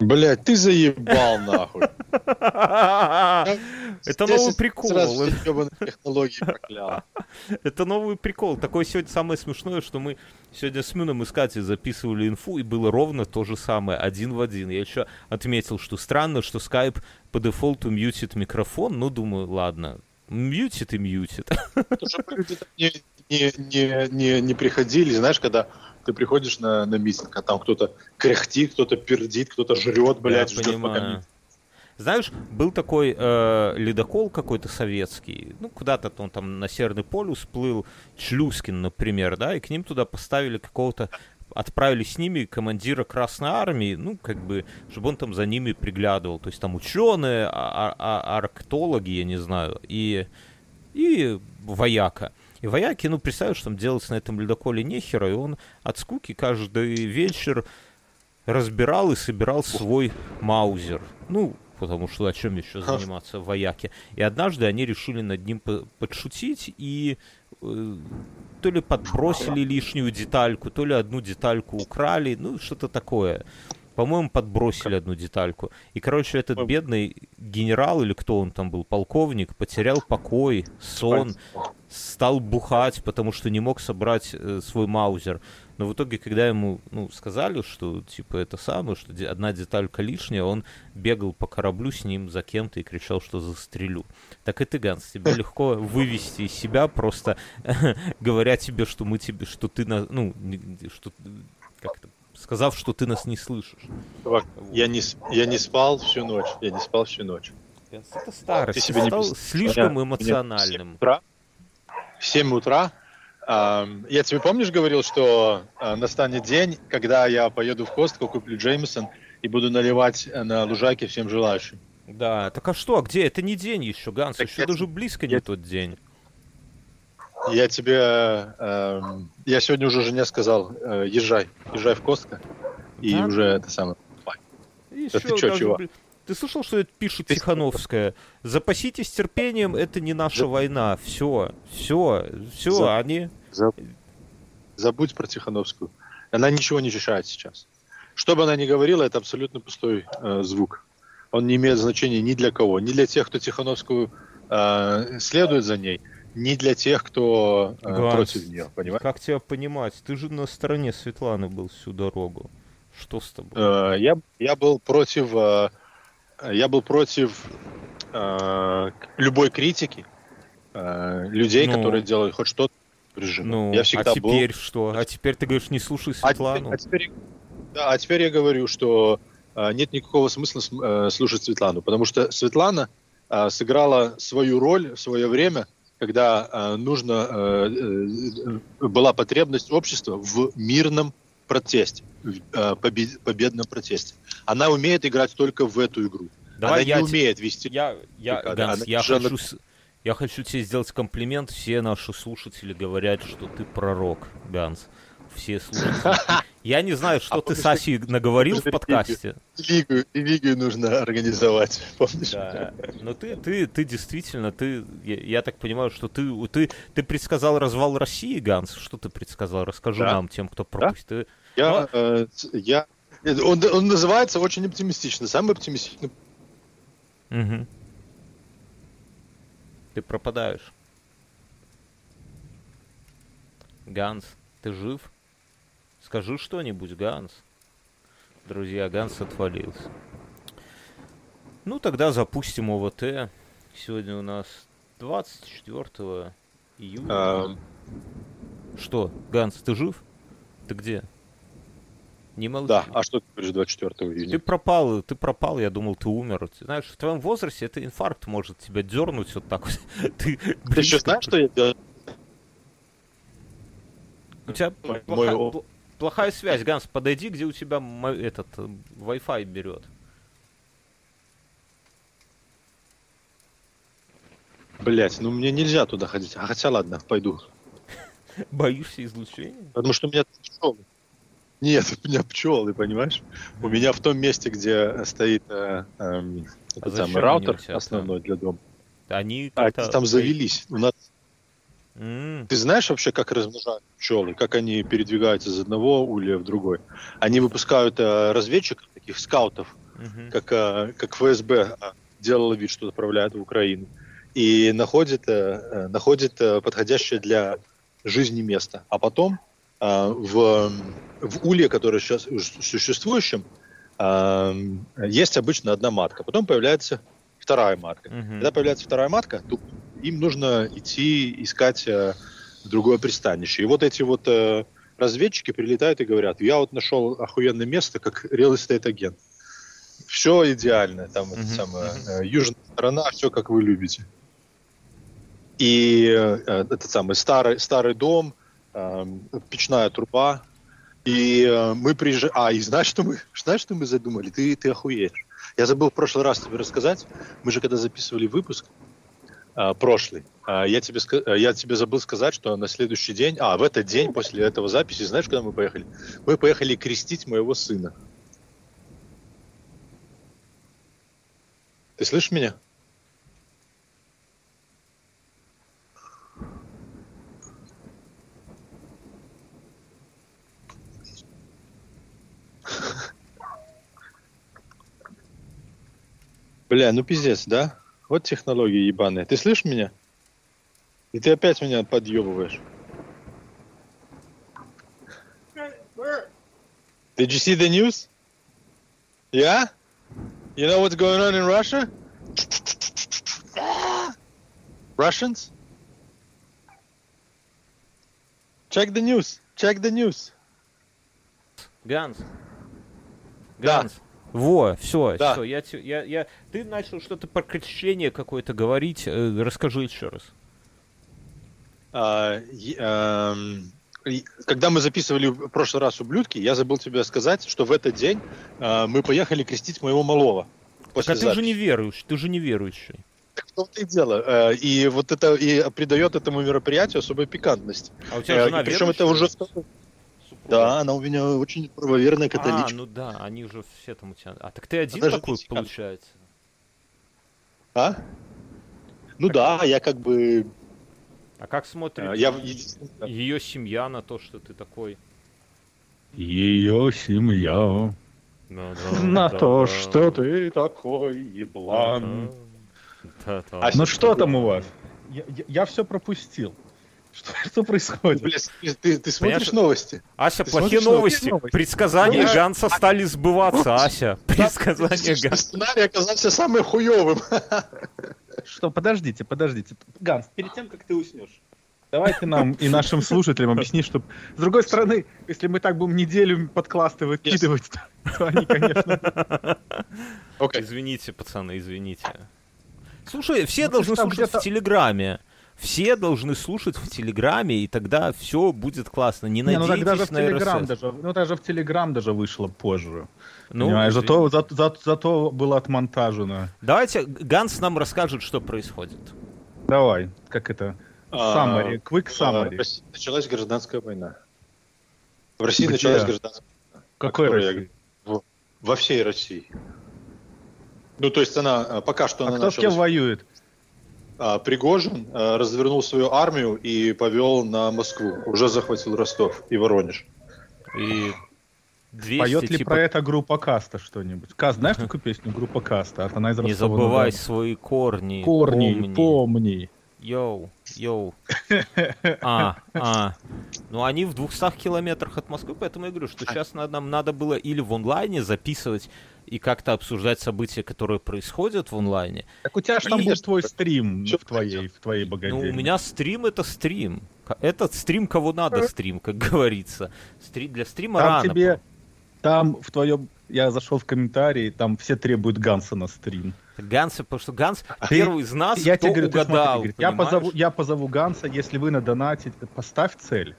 Блять, ты заебал нахуй. Это новый прикол. технологии проклял. Это новый прикол. Такое сегодня самое смешное, что мы сегодня с Мюном и Скати записывали инфу, и было ровно то же самое, один в один. Я еще отметил, что странно, что Skype по дефолту мьютит микрофон. Ну, думаю, ладно, мьютит и мьютит. Не, не, не, не приходили, знаешь, когда ты приходишь на, на митинг, а там кто-то кряхтит, кто-то пердит, кто-то жрет, блядь, Я ждет понимаю. пока знаешь, был такой э, ледокол какой-то советский, ну, куда-то он там на Северный полюс плыл, Члюскин, например, да, и к ним туда поставили какого-то отправили с ними командира Красной Армии, ну, как бы, чтобы он там за ними приглядывал. То есть там ученые, а- а- арктологи, я не знаю, и, и вояка. И вояки, ну, представляешь, там делать на этом ледоколе нехера, и он от скуки каждый вечер разбирал и собирал свой маузер. Ну, потому что о чем еще заниматься вояки. И однажды они решили над ним подшутить и э, то ли подбросили лишнюю детальку, то ли одну детальку украли, ну что-то такое. По-моему, подбросили одну детальку. И, короче, этот бедный генерал, или кто он там был, полковник, потерял покой, сон, стал бухать, потому что не мог собрать э, свой маузер. Но в итоге, когда ему ну, сказали, что типа это самое, что одна деталька лишняя, он бегал по кораблю с ним за кем-то и кричал, что застрелю. Так и ты, Ганс, тебе легко вывести из себя, просто говоря тебе, что мы тебе, что ты на, ну, что как-то сказав, что ты нас не слышишь. Чувак, вот. я не я не спал всю ночь, я не спал всю ночь. Это старость. Ты, ты стал не... слишком меня, эмоциональным. Меня в 7 утра я тебе помнишь говорил, что а, настанет день, когда я поеду в Костку, куплю Джеймисон и буду наливать э, на лужайке всем желающим. Да, так а что, а где? Это не день еще, Ганс, так еще я... даже близко я... не тот день. Я тебе, э, я сегодня уже жене сказал, э, езжай, езжай в Костка, и да? уже это самое. Еще, ты что, чего? Ты слышал, что это пишет ты... Тихановская? Запаситесь терпением, это не наша За... война. Все, все, все, За... они... За... Забудь про Тихановскую. Она ничего не решает сейчас. Что бы она ни говорила, это абсолютно пустой э, звук. Он не имеет значения ни для кого. Ни для тех, кто Тихановскую э, следует за ней, ни для тех, кто э, Ганс, против нее. Понимаешь? Как тебя понимать? Ты же на стороне Светланы был всю дорогу. Что с тобой? Э, я, я был против... Э, я был против э, любой критики э, людей, ну, которые делают хоть что-то режима. Ну, я всегда а теперь был... что? А теперь ты говоришь, не слушай Светлану? А теперь, а теперь, да, а теперь я говорю, что э, нет никакого смысла э, слушать Светлану, потому что Светлана э, сыграла свою роль в свое время, когда э, нужно э, э, была потребность общества в мирном протесте, в побед, победном протесте. Она умеет играть только в эту игру. Давай она я не умеет вести. Я, я, Ганс, я хочу я хочу тебе сделать комплимент. Все наши слушатели говорят, что ты пророк, Ганс. Все слушатели. Я не знаю, что а ты Саси наговорил в подкасте. Лигу, лигу нужно организовать, помнишь? Да. Но ты, ты, ты действительно, ты, я, я так понимаю, что ты, ты, ты предсказал развал России, Ганс. Что ты предсказал? Расскажи да. нам, тем, кто пропустит. Да? Я, Но... э, я, он, он называется очень оптимистично, самый оптимистичный. Угу. Ты пропадаешь. Ганс, ты жив? Скажи что-нибудь, Ганс. Друзья, Ганс отвалился. Ну, тогда запустим ОВТ. Сегодня у нас 24 июля. А... Что, Ганс, ты жив? Ты где? Не молчи. Да, а что ты говоришь 24 июня? Ты пропал, ты пропал, я думал, ты умер. Ты знаешь, в твоем возрасте это инфаркт может тебя дернуть вот так вот. Ты, ты еще знаешь, что я делаю? У тебя Мой... плохая, плохая связь, Ганс, подойди, где у тебя этот э, Wi-Fi берет. Блять, ну мне нельзя туда ходить. А хотя ладно, пойду. Боишься излучения? Потому что у меня пчелы. Нет, у меня пчелы, понимаешь? У меня в том месте, где стоит э, э, а самый раутер основной для дома. Они а, там завелись. У нас Mm. Ты знаешь вообще, как размножают пчелы, как они передвигаются из одного улья в другой? Они выпускают э, разведчиков, таких скаутов, угу. как, а, как ФСБ а, делала вид, что отправляет в Украину, и находит, находит подходящее для жизни место. А потом в, в улье, которое сейчас существующем, есть обычно одна матка. Потом появляется вторая матка. Угу. Когда появляется вторая матка, то им нужно идти искать другое пристанище. И вот эти вот разведчики прилетают и говорят, я вот нашел охуенное место, как real estate агент. Все идеально, там это самое, uh-huh. южная сторона, все как вы любите. И э, этот самый старый, старый дом, э, печная труба, и э, мы приезжаем... А, и знаешь, что мы, знаешь, что мы задумали? Ты, ты охуеешь. Я забыл в прошлый раз тебе рассказать. Мы же когда записывали выпуск, а, прошлый. А, я тебе, а, я тебе забыл сказать, что на следующий день, а, в этот день после этого записи, знаешь, куда мы поехали? Мы поехали крестить моего сына. Ты слышишь меня? Бля, ну пиздец, да? Вот технологии ебаные. Ты слышишь меня? И ты опять меня подъебываешь. Did you see the news? Yeah? You know what's going on in Russia? Russians? Check the news. Check the news. Ганс. Ганс. Да. Во, все, да. все, я, я, я, ты начал что-то про крещение какое-то говорить, э, расскажи еще раз. А, а, когда мы записывали в прошлый раз ублюдки, я забыл тебе сказать, что в этот день а, мы поехали крестить моего малого. Так, а ты же не веруешь, ты же не верующий. Так в том-то и дело. Э, и вот это и придает этому мероприятию особую пикантность. А у тебя жена и, Причем это уже да, она у меня очень правоверная католичка. А, ну да, они уже все там у тебя. А так ты один Она такой, получается? А? Ну да, я как бы... А как смотрит а, я... ее семья на то, что ты такой? Ее семья да, да, на да, то, да. что ты такой еблан. Да, да. А ну что там у вас? Я, я, я все пропустил. Что, что происходит? Блин, ты, ты смотришь новости? Ася, ты плохие новости. новости. Предсказания ну, Ганса а... стали сбываться, Ася. Предсказания Ганса. Сценарий оказался самым хуевым. Что, подождите, подождите. Ганс, перед тем, как ты уснешь, давай ты нам и нашим слушателям объясни, что... С другой стороны, если мы так будем неделю подкласты выкидывать, yes. то они, конечно... Okay. Извините, пацаны, извините. Слушай, все ну, должны слушать в Телеграме все должны слушать в Телеграме, и тогда все будет классно. Не, не ну надейтесь ну, даже в Телеграм даже, ну даже в Телеграм даже вышло позже. Ну, Понимаешь, зато, за, за, зато было отмонтажено. Давайте Ганс нам расскажет, что происходит. Давай, как это? Summary, quick а, summary. В России началась гражданская война. В России Где? началась гражданская война. Какой России? Я, во всей России. Ну, то есть она а, пока что а она кто началась... с кем воюет? А, Пригожин а, развернул свою армию и повел на Москву. Уже захватил Ростов и Воронеж. И 200, Поет ли типа... про это группа Каста что-нибудь? Каст, знаешь такую песню? Группа Каста. Она из Не забывай свои корни. Корни, помни. помни. Йоу, йоу. А, а. Ну, они в 200 километрах от Москвы, поэтому я говорю, что сейчас нам надо было или в онлайне записывать и как-то обсуждать события, которые происходят в онлайне. Так у тебя же там будет твой стрим в твоей, в твоей богадельне. Ну, у меня стрим — это стрим. Этот стрим кого надо стрим, как говорится. Стри... Для стрима там рано. Тебе... Там в твоем... Я зашел в комментарии, там все требуют Ганса на стрим. Ганса, потому что Ганс а первый из нас, я кто тебе говорю, угадал. Смотри, я, позову, я позову Ганса, если вы надонатите, поставь цель.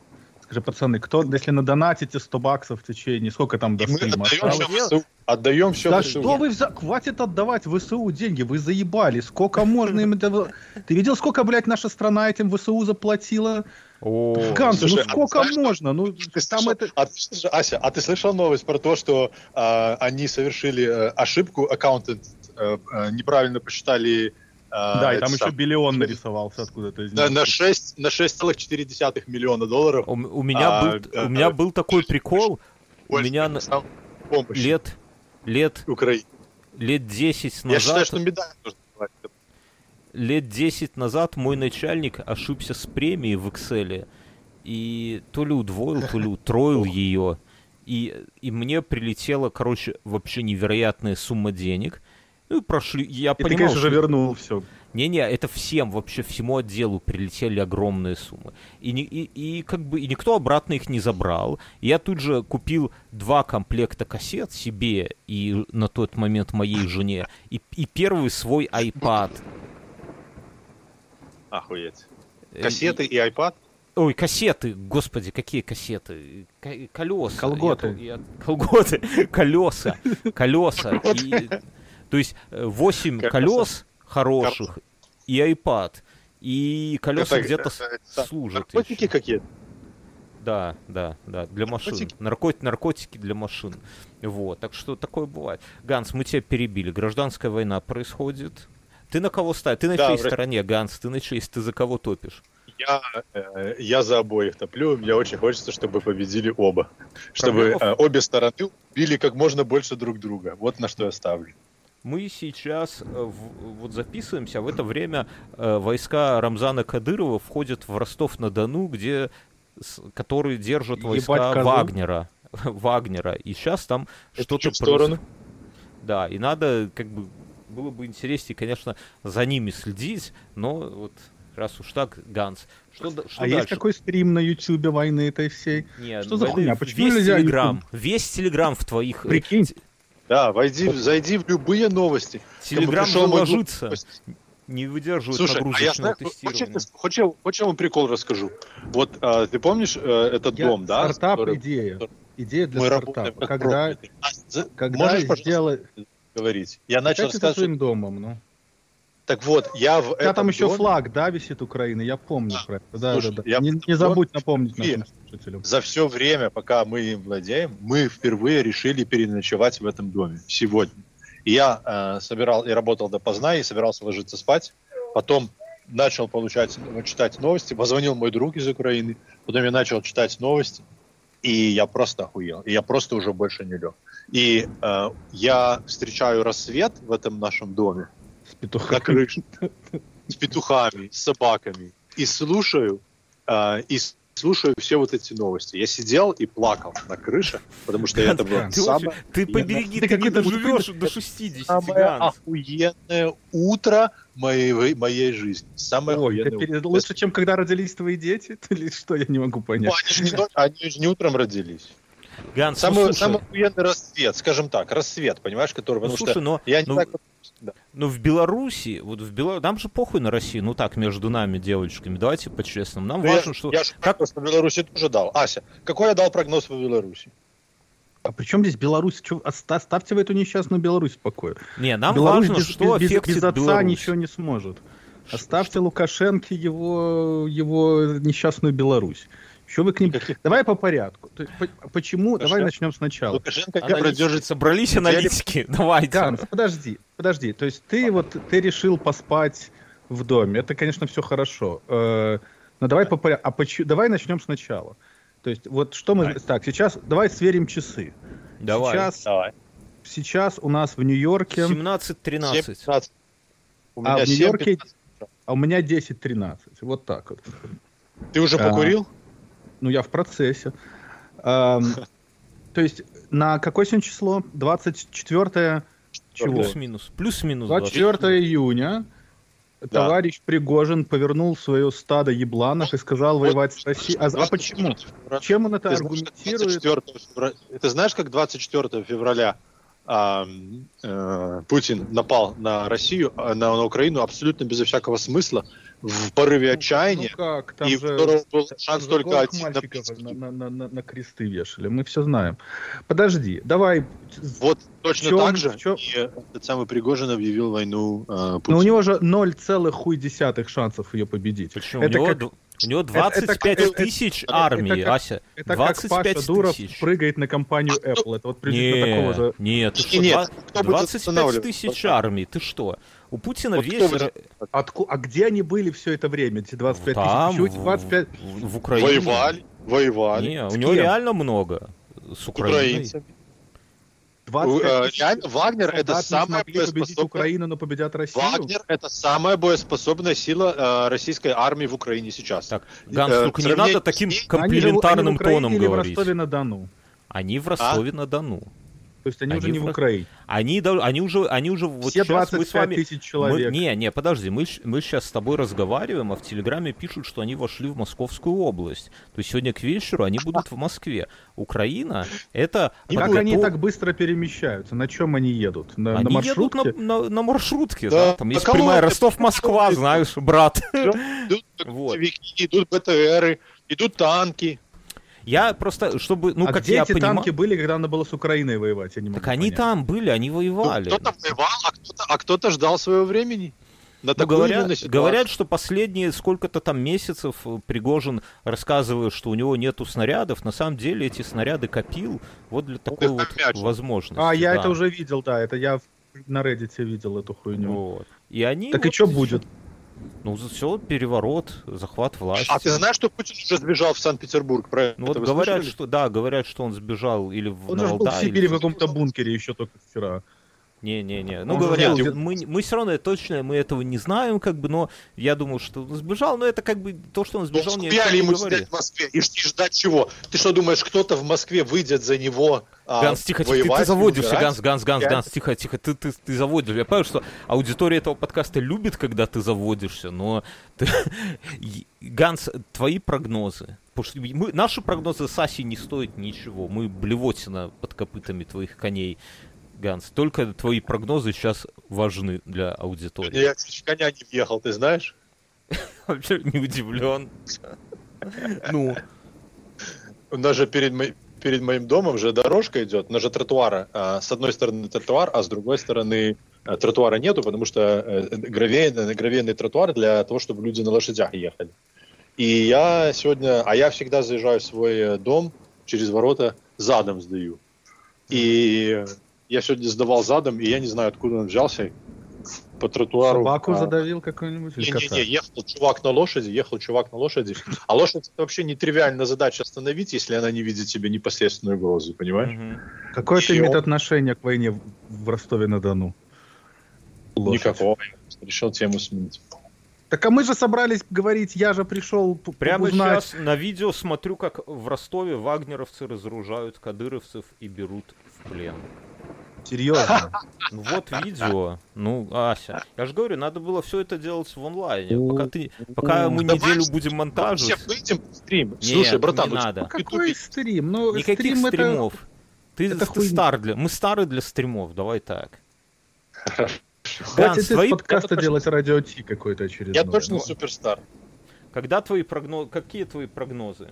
Скажи, пацаны, кто, если надонатите 100 баксов в течение, сколько там до стрима? Отдаем все, отдаем все да что вы, вза... хватит отдавать ВСУ деньги, вы заебали, сколько можно им это... Ты видел, сколько, блядь, наша страна этим ВСУ заплатила? О, Ганс, ну а сколько а можно? Ну, ты там слышал, это... а, слушай, Ася, а ты слышал новость про то, что э, они совершили э, ошибку, аккаунты э, э, неправильно посчитали а, да, и там еще биллион нарисовался откуда-то из На, на 6, на 6,4 миллиона долларов. У, у меня, а, был, а, у меня был такой прикол. У меня на... лет, лет лет 10 назад... Я считаю, что медаль нужно давать. Лет 10 назад мой начальник ошибся с премией в Excel, и то ли удвоил, то ли утроил ее, и, и мне прилетела, короче, вообще невероятная сумма денег. Ну и прошли, я и понимал... ты, конечно же, вернул все. Не-не, это всем, вообще всему отделу прилетели огромные суммы. И, не, и, и как бы и никто обратно их не забрал. Я тут же купил два комплекта кассет себе и на тот момент моей жене. И, и первый свой iPad. Охуеть. Э, Кассеты и, и iPad? Ой, кассеты, господи, какие кассеты? К- колеса. Колготы. Я, я, колготы, колеса, колеса. И, то есть 8 колес хороших и iPad. И колеса Это- где-то это- служат. Наркотики еще. какие-то? Да, да, да, для машин. Наркотики? Наркотики, для машин. Вот, так что такое бывает. Ганс, мы тебя перебили. Гражданская война происходит. Ты на кого ставишь? Ты на Да, чьей в России. стороне, Ганс? Ты на чьей? Ты за кого топишь? Я, э, я за обоих топлю. Мне очень хочется, чтобы победили оба. Чтобы Проблема э, обе стороны били как можно больше друг друга. Вот на что я ставлю. Мы сейчас э, в- вот записываемся, а в это время э, войска Рамзана Кадырова входят в Ростов-на-Дону, где с- который держат войска. Вагнера. Вагнера. И сейчас там что-то чуть в сторону. проис- Да, и надо, как бы, было бы интереснее, конечно, за ними следить, но вот раз уж так, Ганс, что, да- что А дальше? есть какой стрим на Ютубе войны этой всей? Нет, что за войны- хуйня? Почему весь нельзя Телеграм, YouTube? весь Телеграм в твоих... э, Прикинь. Да, войди, зайди в любые новости. Телеграм же ложится, не выдерживает Слушай, а я знаю, тестирования. хочешь, хочешь, хочешь я вам прикол расскажу? Вот а, ты помнишь э, этот Я- дом, да? Стартап который- идея. Идея для Мы стартапа. Когда. А, когда можешь, сделать... говорить? Я начал рассказывать. своим домом, ну. Так вот, я в этом там еще доме флаг, да, висит Украины, я помню Да. про это. Да, Слушай, да, да. я Не, не забудь напомнить нашим слушателям. за все время, пока мы им владеем, мы впервые решили переночевать в этом доме сегодня. И я э, собирал и работал допоздна, и собирался ложиться спать. Потом начал получать, читать новости. Позвонил мой друг из Украины. Потом я начал читать новости. И я просто охуел. И я просто уже больше не лег. И э, я встречаю рассвет в этом нашем доме На петухами. крыше с петухами, с собаками. И слушаю, э, и слушаю все вот эти новости. Я сидел и плакал на крыше, потому что это было Ты, самое, ты побереги, Ты ты, не доживешь до 60, самое охуенное утро моей, моей жизни. Самое Ой, охуенное утро. лучше, чем когда родились твои дети? Или что, я не могу Ну, понять. они, же не, ночь- они же не утром родились. Ганс, Самый, ну, самый охуенный рассвет, скажем так, рассвет, понимаешь, который... ну, Потому слушай, что но, я не ну, так... да. ну, в Беларуси, вот в Беларуси, нам же похуй на Россию, ну так, между нами, девочками, давайте по-честному. Нам Ну, я, важно, что... я же как- прогноз по Беларуси тоже дал. Ася, какой я дал прогноз по Беларуси? А при чем здесь Беларусь? Чё, оста- оставьте вы эту несчастную Беларусь в покое. Не, нам Беларусь важно, без, что без- без- без отца Беларусь. ничего не сможет. Оставьте Лукашенко его, его несчастную Беларусь. Еще вы к ним... Давай по порядку. То есть, по- почему? Лукашенко? Давай начнем сначала. Лукашенко Аналитики. продержится Собрались аналитики, давайте. Ганс, подожди, подожди. То есть ты вот ты решил поспать в доме. Это, конечно, все хорошо. Э, Но давай по порядку. А почему? Давай начнем сначала. То есть вот что мы... Давай. Так, сейчас давай сверим часы. Давай. Сейчас, Давай. сейчас у нас в Нью-Йорке... 17-13. 7-15. У А меня в Нью-Йорке 7-15. А у меня 10-13. Вот так вот. Ты уже А. покурил? Ну, я в процессе. То есть на какое сегодня число? 24 чего? Плюс-минус. Плюс-минус. 24 июня товарищ Пригожин повернул свое стадо ебланов и сказал воевать с Россией. А, а почему? Чем он это аргументирует? 24 февраля, ты знаешь, как 24 февраля а, э, Путин напал на Россию, а, на, на Украину абсолютно безо всякого смысла, в порыве отчаяния, Ну как, там и же, которого был шанс же только один. мальчиков на, на- на- на- на кресты вешали, мы все знаем. Подожди, давай. Вот точно В чём- так же в чём- и этот самый Пригожин объявил войну э, Но у Путину. него же 0,1 шансов ее победить. Почему? Это у, него, как- у него это 25 как- это- тысяч это армии, как- Ася. Это как 25 Паша Дуров тысяч. прыгает на компанию Apple. Это вот приблизительно Не, такого же. нет, ты что, нет, два- кто будет 25 останавливать? тысяч армий, ты что? У Путина Вот весь... кто Отку- А где они были все это время, эти 25 Там, тысяч? Почему эти в- 25... в, в Украине. Воевали, воевали. Не, у него реально много. С С Украиной. украинцами. 25 реально Вагнер это самая боеспособная... Украину, но победят Россию? Вагнер это самая боеспособная сила э, российской армии в Украине сейчас. Так, Ганс, э, только не надо таким комплиментарным тоном говорить. Они в Ростове-на-Дону? Они в Ростове-на-Дону. То есть они, они уже не в, в Украине. Они, они уже, они уже вот Все сейчас мы с вами. Тысяч человек. Мы, не, не, подожди, мы, мы сейчас с тобой разговариваем, а в Телеграме пишут, что они вошли в Московскую область. То есть сегодня к вечеру они будут в Москве. Украина это. Как они так быстро перемещаются? На чем они едут? На, они на маршрутке? едут на, на, на маршрутке, да. да. Там есть прямая Ростов-Москва, знаешь, брат. Идут, вот. идут БТРы, идут танки. Я просто, чтобы, ну, а как где я эти понимаю... танки были, когда надо было с Украиной воевать? Я не могу так они там были, они воевали. Ну, кто-то воевал, а кто-то, а кто-то ждал своего времени. На ну, говорят, говорят, что последние сколько-то там месяцев Пригожин рассказывает, что у него нету снарядов. На самом деле эти снаряды копил вот для такой вот возможности. А, я да. это уже видел, да. Это я на Reddit видел эту хуйню. Вот. И они так вот и что будет? Ну, все, переворот, захват власти. А ты знаешь, что Путин уже сбежал в Санкт-Петербург? Про ну, вот говорят, слышали? что да, говорят, что он сбежал или в Он же был в Сибири в каком-то бункере еще только вчера. Не-не-не. Ну, говорят, делал... мы, мы все равно точно мы этого не знаем, как бы, но я думал, что он сбежал, но это как бы то, что он сбежал, не ему говорит. в Москве и, и ждать чего? Ты что думаешь, кто-то в Москве выйдет за него а, Ганс, тихо, тихо, ты, ты заводишься, Ганс, Ганс, Ганс, Ганс, тихо, тихо, ты, ты, ты заводишь. Я понимаю, что аудитория этого подкаста любит, когда ты заводишься, но ты... Ганс, твои прогнозы, потому что мы, наши прогнозы Саси не стоят ничего, мы блевотина под копытами твоих коней. Ганс, только твои прогнозы сейчас важны для аудитории. Я чуть коня не въехал, ты знаешь? Вообще не удивлен. Ну. У нас же перед, мо... перед моим домом же дорожка идет, у нас же тротуара. А, с одной стороны тротуар, а с другой стороны а, тротуара нету, потому что э, гравейный, гравейный тротуар для того, чтобы люди на лошадях ехали. И я сегодня, а я всегда заезжаю в свой э, дом через ворота задом сдаю. И я сегодня сдавал задом, и я не знаю, откуда он взялся. По тротуару. Собаку а... задавил какой-нибудь? Не-не-не, ехал чувак на лошади, ехал чувак на лошади. А лошадь это вообще нетривиальная задача остановить, если она не видит себе непосредственную угрозу, понимаешь? Угу. Какое это имеет отношение к войне в Ростове-на-Дону? Никакого. Решил тему сменить. Так а мы же собрались говорить, я же пришел Прямо узнать... сейчас на видео смотрю, как в Ростове вагнеровцы разоружают кадыровцев и берут в плен. Серьезно. Ну вот видео. Ну, Ася. Я же говорю, надо было все это делать в онлайне. Пока ты, пока мы неделю будем монтажить. Все выйдем стрим. Слушай, братан, не надо. Какой стрим? Ну, Никаких стрим стримов. Это... Ты, это ты стар для. Мы старые для стримов. Давай так. Хватит твои... подкаста делать радио Ти какой-то очередной. Я точно суперстар. Когда твои прогнозы... Какие твои прогнозы?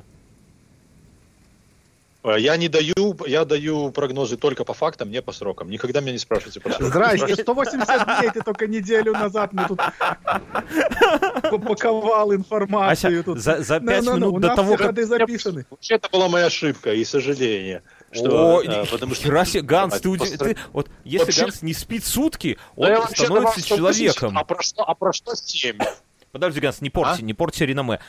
Э, я не даю, я даю прогнозы только по фактам, не по срокам. Никогда меня не спрашивайте по срокам. Здрасте, 180 дней, ты только неделю назад мы тут упаковал информацию. Ася, за, за 5 no, no, минут до того, как... записаны. Вообще, это была моя ошибка и сожаление. Что, О, а, потому что... Расе, Ганс, ты, ты, ты, вот если Вообще... Ганс не спит сутки, он да становится человеком. А про что, а про что 7? Подожди, Ганс, не порти, а? не порти реноме.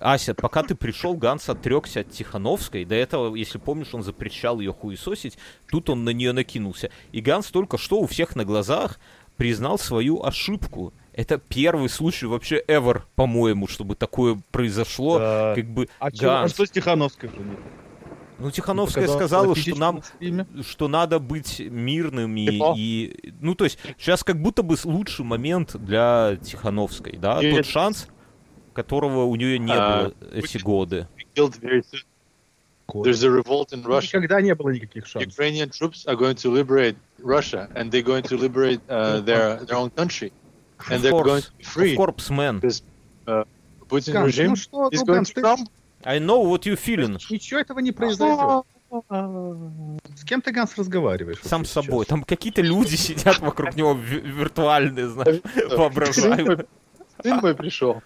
Ася, пока ты пришел, Ганс отрекся от Тихановской. До этого, если помнишь, он запрещал ее хуесосить. Тут он на нее накинулся. И Ганс только что у всех на глазах признал свою ошибку. Это первый случай вообще ever, по-моему, чтобы такое произошло. Да. Как бы а, Ганс... Чё, а что с Тихановской? Ну, Тихановская сказала, что нам, что надо быть мирными типа? и, ну, то есть сейчас как будто бы лучший момент для Тихановской, да, и тот шанс, которого у нее не а, было эти годы. There's a revolt in Russia. Никогда не было никаких шансов. Ukrainian troops are going to liberate Russia, and they're going to liberate uh, their their own country, and they're going to be free. Of course, man. Because uh, Putin regime ну что, is ну, going to come. I know what you feeling. Ничего этого не произойдет. С кем ты, Ганс, разговариваешь? Сам с собой. Там какие-то люди сидят вокруг него виртуальные, знаешь, воображаемые. Сын мой пришел.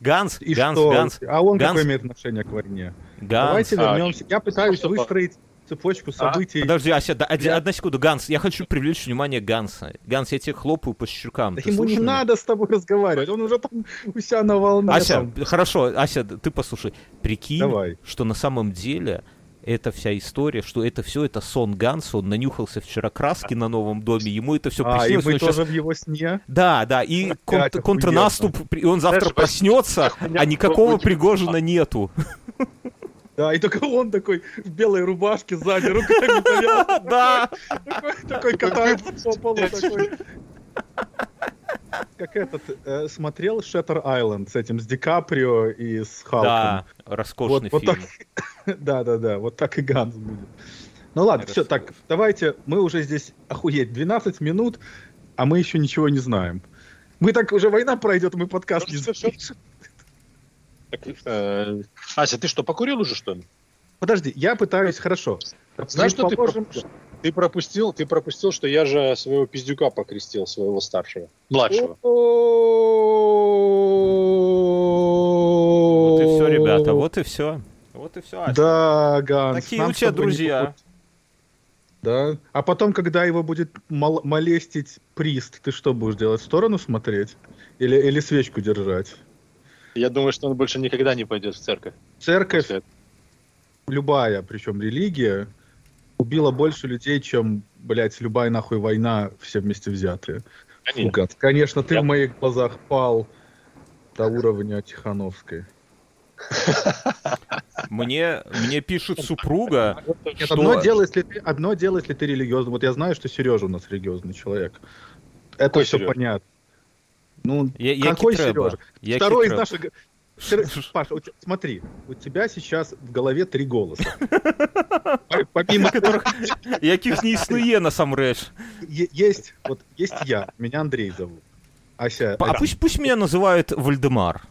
Ганс, И Ганс, что? Ганс. А он Ганс. какое имеет отношение к войне? Ганс. Давайте вернемся. Я пытаюсь выстроить цепочку а? событий. А? Подожди, Ася, да, я... одна секунду, Ганс, я хочу привлечь внимание Ганса. Ганс, я тебе хлопаю по щекам. Да ему не надо с тобой разговаривать, он уже там у себя на волне. Ася, там. хорошо, Ася, ты послушай. Прикинь, Давай. что на самом деле эта вся история, что это все это сон Ганса, он нанюхался вчера краски на новом доме, ему это все приснилось. А, и мы тоже сейчас... в его сне? Да, да, и кон- контрнаступ, и он завтра Знаешь, проснется, а никакого Пригожина нету. Да, и только он такой в белой рубашке сзади, руками повязан. Да. Такой катается по полу, такой. Как этот, э, смотрел Шеттер Айленд с этим, с Ди Каприо и с Халком? Да, роскошный вот, фильм. да, да, да, вот так и Ганс будет. Ну ладно, все, так, давайте, мы уже здесь, охуеть, 12 минут, а мы еще ничего не знаем. Мы так, уже война пройдет, мы подкаст не запишем. Э, Ася, ты что, покурил уже, что ли? Подожди, я пытаюсь, хорошо. Знаешь, что ты, ты пропустил? Ты пропустил, что я же своего пиздюка покрестил, своего старшего, младшего. Вот и все, ребята, вот и все. Вот и все. Да, Ганс. Такие у тебя друзья. Да. А потом, когда его будет мол- молестить прист, ты что будешь делать? В сторону смотреть? Или, или свечку держать? Я думаю, что он больше никогда не пойдет в церковь. Церковь, любая, причем религия, убила больше людей, чем, блядь, любая нахуй война все вместе взятые. Конечно, Фу, Конечно ты Я... в моих глазах пал до уровня Тихановской. Мне, мне пишет супруга, Нет, что... одно, дело, если ты, одно дело, если ты религиозный. Вот я знаю, что Сережа у нас религиозный человек. Это Какой все Сережа? понятно. Ну, я, какой Сережа? Я Второй из наших... Паша, тебя, смотри, у тебя сейчас в голове три голоса. Помимо которых... Якіх не існуе насамрэч. Есть, вот, есть я, меня Андрей зовут. Ася... А пусть, пусть меня называют Вальдемар.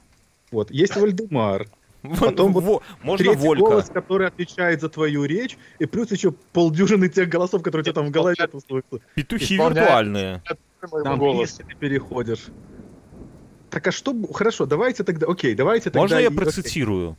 Вот, есть Вальдемар, Потом вот можно третий Волька. голос, который отвечает за твою речь, и плюс еще полдюжины тех голосов, которые у тебя там в голове. Петухи виртуальные. Там голос. ты переходишь. Так а что... Хорошо, давайте тогда... Окей, давайте тогда... Можно я процитирую?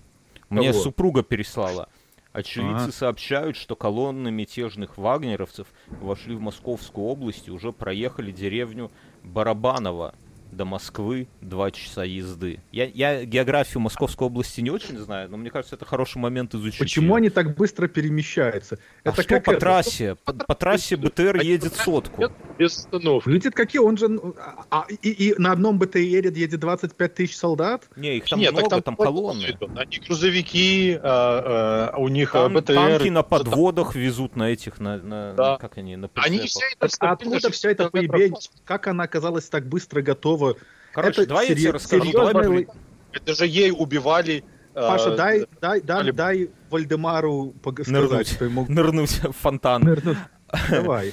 Мне Кого? супруга переслала. Очевидцы ага. сообщают, что колонны мятежных вагнеровцев вошли в Московскую область и уже проехали деревню Барабаново до Москвы два часа езды. Я, я географию Московской области не очень знаю, но мне кажется, это хороший момент изучить. Почему ее. они так быстро перемещаются? А это что как по это? трассе? По, по трассе БТР едет сотку. Без остановки. Едет какие? Он же... А, а, и, и на одном БТР едет 25 тысяч солдат? Не, их там Нет, много, там, там колонны. Они грузовики, а, а, у них там, БТР... Танки на подводах везут на этих, на, на да. как они, на прицепах. Они все это... А откуда вся эта поебень? Как она оказалась так быстро готова. Короче, это давай я тебе расскажу. Давай это же ей убивали... Паша, э, дай, дай, дай, Али... дай Вальдемару сказать, нырнуть, что ему... Нырнуть в фонтан. Нырнуть. Давай.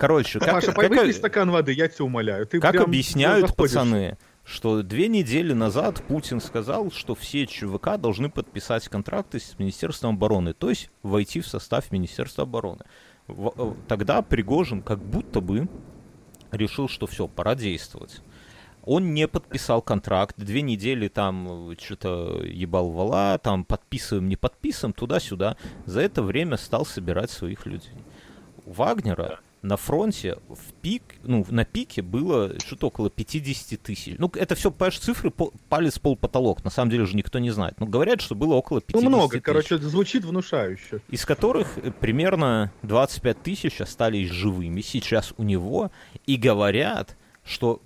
Короче, как, Паша, как, как, стакан воды, я тебя умоляю. Ты как объясняют пацаны, что две недели назад Путин сказал, что все ЧВК должны подписать контракты с Министерством обороны, то есть войти в состав Министерства обороны. Э, тогда Пригожин как будто бы решил, что все, пора действовать. Он не подписал контракт, две недели там э, что-то ебал вала, там подписываем, не подписываем, туда-сюда. За это время стал собирать своих людей. У Вагнера на фронте в пик, ну, на пике было что-то около 50 тысяч. Ну, это все, понимаешь, цифры палец пол потолок. На самом деле же никто не знает. Но говорят, что было около 50 Ну, много, тысяч, короче, это звучит внушающе. Из которых э, примерно 25 тысяч остались живыми сейчас у него. И говорят, что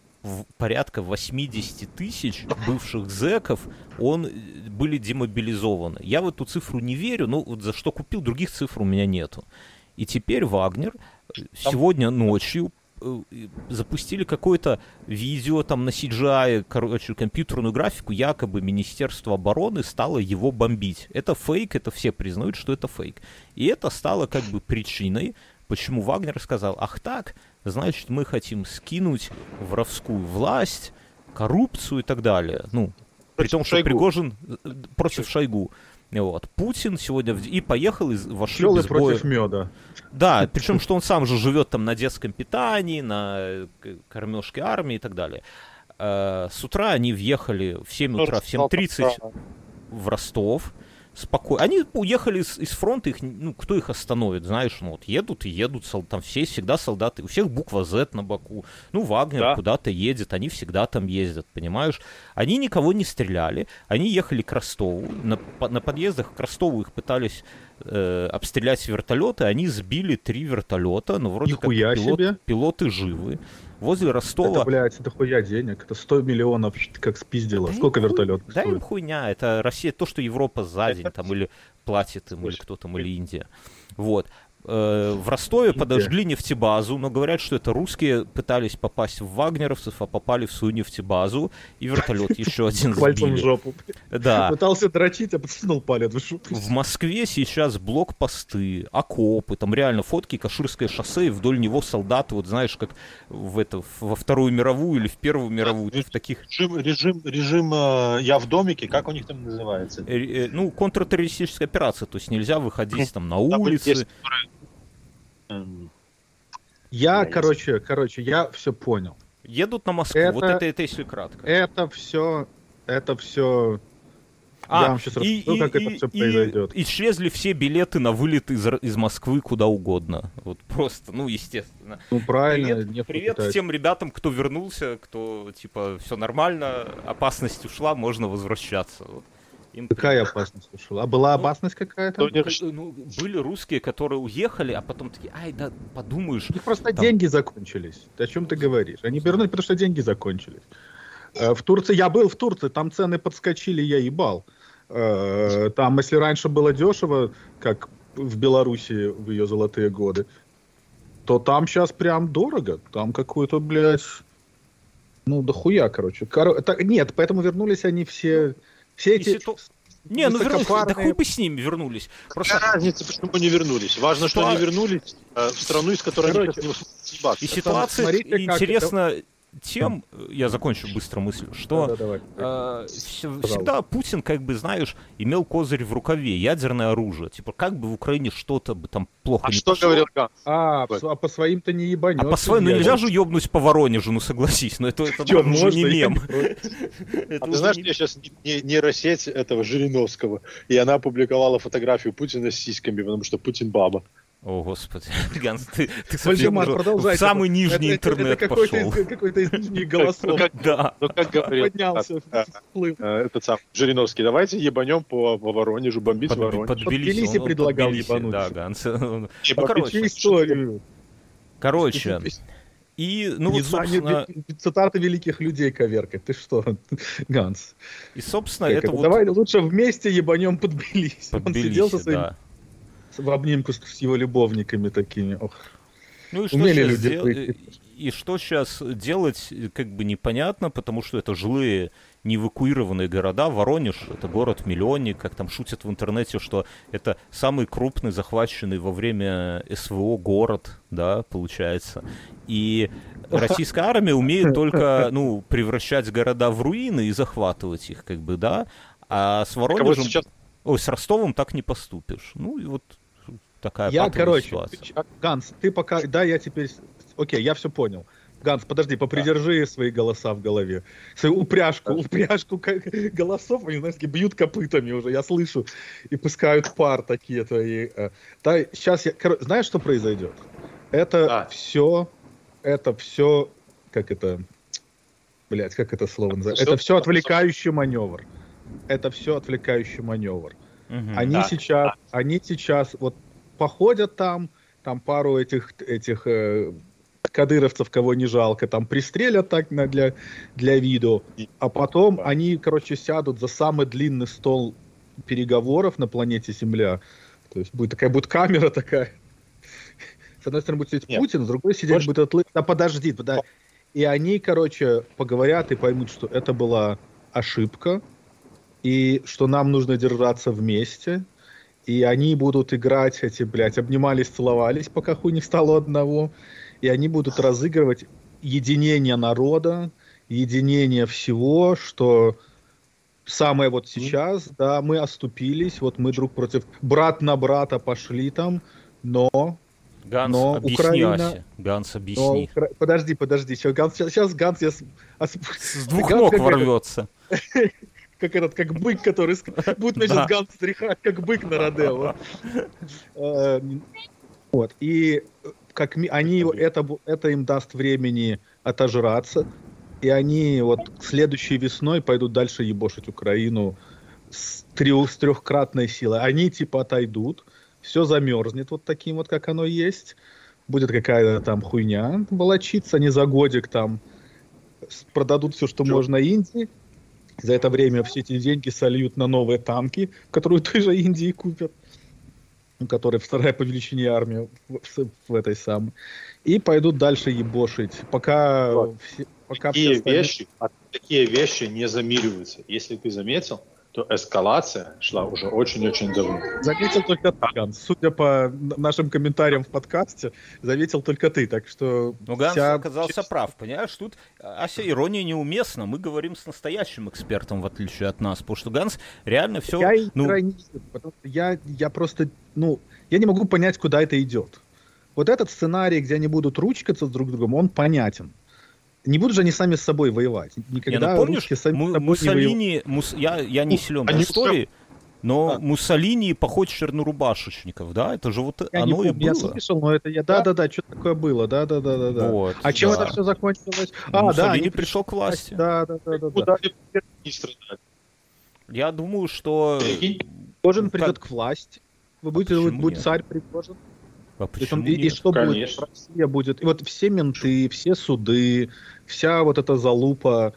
порядка 80 тысяч бывших зэков он, э, были демобилизованы. Я в эту цифру не верю, но вот за что купил, других цифр у меня нету. И теперь Вагнер сегодня ночью э, запустили какое-то видео там на CGI, короче, компьютерную графику, якобы Министерство обороны стало его бомбить. Это фейк, это все признают, что это фейк. И это стало как бы причиной, почему Вагнер сказал, ах так, значит, мы хотим скинуть воровскую власть, коррупцию и так далее. Ну, при том, что Пригожин э, против Шойгу. Вот. Путин сегодня в... и поехал, и вошли Пчелы без против боя. меда. Да, причем, что он сам же живет там на детском питании, на э, кормежке армии и так далее. Э, с утра они въехали в 7 утра, в 7.30 в Ростов спокойно. Они уехали из, из фронта, их, ну, кто их остановит, знаешь, ну, вот едут и едут, сол, там все всегда солдаты, у всех буква Z на боку. Ну, Вагнер да. куда-то едет, они всегда там ездят, понимаешь? Они никого не стреляли, они ехали к Ростову, на, на подъездах к Ростову их пытались э, обстрелять вертолеты, они сбили три вертолета, но вроде Нихуя как пилот, себе. пилоты живы. Возле Ростова... Это, блядь, это хуя денег. Это 100 миллионов как спиздило. Да Сколько вертолетов Да им хуйня. Это Россия, то, что Европа за день там или платит им, или кто там, или Индия. Вот. Э, В Ростове подожгли нефтебазу, но говорят, что это русские пытались попасть в вагнеровцев, а попали в свою нефтебазу, и вертолет еще один Пальцем в сбили. жопу. Да. Пытался дрочить, а подсунул палец в Москве сейчас блокпосты, окопы, там реально фотки, Каширское шоссе, и вдоль него солдаты, вот знаешь, как в это, во Вторую мировую или в Первую мировую, в таких Режим, режим, режим э, «Я в домике», как у них там называется? э, ну, контртеррористическая операция, то есть нельзя выходить там на улицы. Эм, Я, Да, короче, короче, я все понял. Едут на Москву, Это- вот это, это если кратко. Это все, это все. А, я вам сейчас и- расскажу, и- как это и- все и произойдет. исчезли все билеты на вылет из, из Москвы куда угодно. Вот просто, ну, естественно. Ну правильно, Привет, нефть привет всем ребятам, кто вернулся, кто, типа, все нормально, опасность ушла, можно возвращаться. Вот. Им Какая опасность ушла? А была опасность какая-то? Ну, У не- Как- ну, были русские, которые уехали, а потом такие, ай, да, подумаешь. них просто Там- деньги закончились. Ты о чем ты говоришь? Они вернулись, потому что деньги закончились. Э, В Турции, я был в Турции, там цены подскочили, я ебал. Э, Там, если раньше было дешево, как в Беларуси в ее золотые годы, то там сейчас прям дорого. Там какой-то, блядь, ну, дохуя, короче. Коро- так, нет, поэтому вернулись они все, все эти... Если то- Не, ну вернулись, да хуй бы с ними вернулись. Просто Какая разница, почему не вернулись? Важно, что Ситуа- они вернулись э, в страну, из которой они Короче, сейчас не съебаться. и ситуация смотрите, как интересна тем, я закончу быстро мысль, что Да, да, давай. э, вс- всегда Путин, как бы, знаешь, имел козырь в рукаве, ядерное оружие. Типа, как бы в Украине что-то бы там плохо А не что пошло. говорил Ганс? А, Вот. а по своим-то не ебанешь. А по своему, ну нельзя же ёбнуть по Воронежу, ну согласись, но это, это Чё, уже не мем. А ты знаешь, не- я сейчас нейросеть этого Жириновского, и она опубликовала фотографию Путина с сиськами, потому что Путин баба. О, господи. Ганс, ты, ты совсем Вальдемар, продолжай. в самый Это- нижний это- это интернет какой-то пошел. из, какой-то из нижних голосов. как- Да. Ну, как говорил Поднялся, всплыл. а, этот сам Жириновский, давайте ебанем по, Воронежу, бомбить Воронеж. под Тбилиси, предлагал ебануть. Да, Ганс. Ну, И короче, бомбить Всю историю. короче, и, ну Не вот, собственно, не- цитаты великих людей коверкать. Ты что, Ганс? и, собственно, Как это это? вот Давай лучше вместе ебанем под Тбилиси. под Он сидел со своим да. В обнимку с, с его любовниками такими. Ох. Ну и что, Умели сейчас люди дел- и что сейчас делать, как бы непонятно, потому что это жилые неэвакуированные города. Воронеж — это город-миллионник, как там шутят в интернете, что это самый крупный захваченный во время СВО город, да, получается. И российская армия умеет только, ну, превращать города в руины и захватывать их, как бы, да. А с а Воронежем... сейчас Ой, с Ростовом так не поступишь. Ну и вот такая Я, короче, ситуация. Ганс, ты пока... Да, я теперь... Окей, я все понял. Ганс, подожди, попридержи свои голоса в голове. Свою упряжку, упряжку голосов, они, знаешь, бьют копытами уже, я слышу, и пускают пар такие твои. э. Да, сейчас я... коро- Знаешь, что произойдет? Это Да. все... Это все... Как это... Блять, как это слово называется? Это все отвлекающий маневр. Это все отвлекающий маневр. Мгм. Они Да, сейчас, они сейчас вот походят там, там пару этих этих э, кадыровцев, кого не жалко, там пристрелят так на, для для виду, а потом они, короче, сядут за самый длинный стол переговоров на планете Земля. То есть будет такая будет камера такая. С одной стороны будет сидеть Нет. Путин, с другой сидеть Может- будет отлы... Да подожди, пода- И они, короче, поговорят и поймут, что это была ошибка, и что нам нужно держаться вместе, и они будут играть эти, блядь, обнимались, целовались, пока хуй не стало одного, и они будут разыгрывать единение народа, единение всего, что самое вот сейчас, да, мы оступились, вот мы друг против, брат на брата пошли там, но Ганс, но объясни Украина- Асе. Ганс, но объясни. Укра- подожди, подожди, сейчас Ганс, сейчас Ганс, я с- двух Ганс ног как ворвется. как этот, как бык, который будет, значит, Да. Ганс стряхать, как бык на Родео. Э, Вот, и как ми- они, это, это им даст времени отожраться, и они вот следующей весной пойдут дальше ебошить Украину с, трё- с трехкратной силой. Они типа отойдут, все замерзнет вот таким вот, как оно есть. Будет какая-то там хуйня волочиться, не за годик там продадут все, что Чё? можно Индии. За это время все эти деньги сольют на новые танки, которые той же Индии купят, которые вторая по величине армия в, в, в этой самой. И пойдут дальше ебошить. Пока, вот. все, пока такие, все вещи, такие вещи не замириваются. Если ты заметил, то эскалация шла уже очень-очень давно. Заметил только ты, Ганс. Судя по нашим комментариям в подкасте, заметил только ты, так что... Ну, Ганс вся... оказался прав, понимаешь? Тут Ася ирония неуместна. Мы говорим с настоящим экспертом, в отличие от нас, потому что Ганс реально все... Я, ну... я, я просто, ну, я не могу понять, куда это идет. Вот этот сценарий, где они будут ручкаться с друг другом, он понятен не будут же они сами с собой воевать. Никогда не, ну, помнишь, сами Му- Муссолини, не Мус, я, я не силен в истории, но а. Муссолини похож чернорубашечников, да? Это же вот я оно не помню, и было. Я слышал, но это я, да-да-да, что такое было, да-да-да. да. Вот, а да. чем это все закончилось? А, Муссолини да, пришел к власти. Да-да-да. Я думаю, что... Пригожин придет к власти. Вы будете, будет царь Пригожин. А почему и, и, и что Конечно. будет? Россия будет. И вот все менты, все суды, вся вот эта залупа,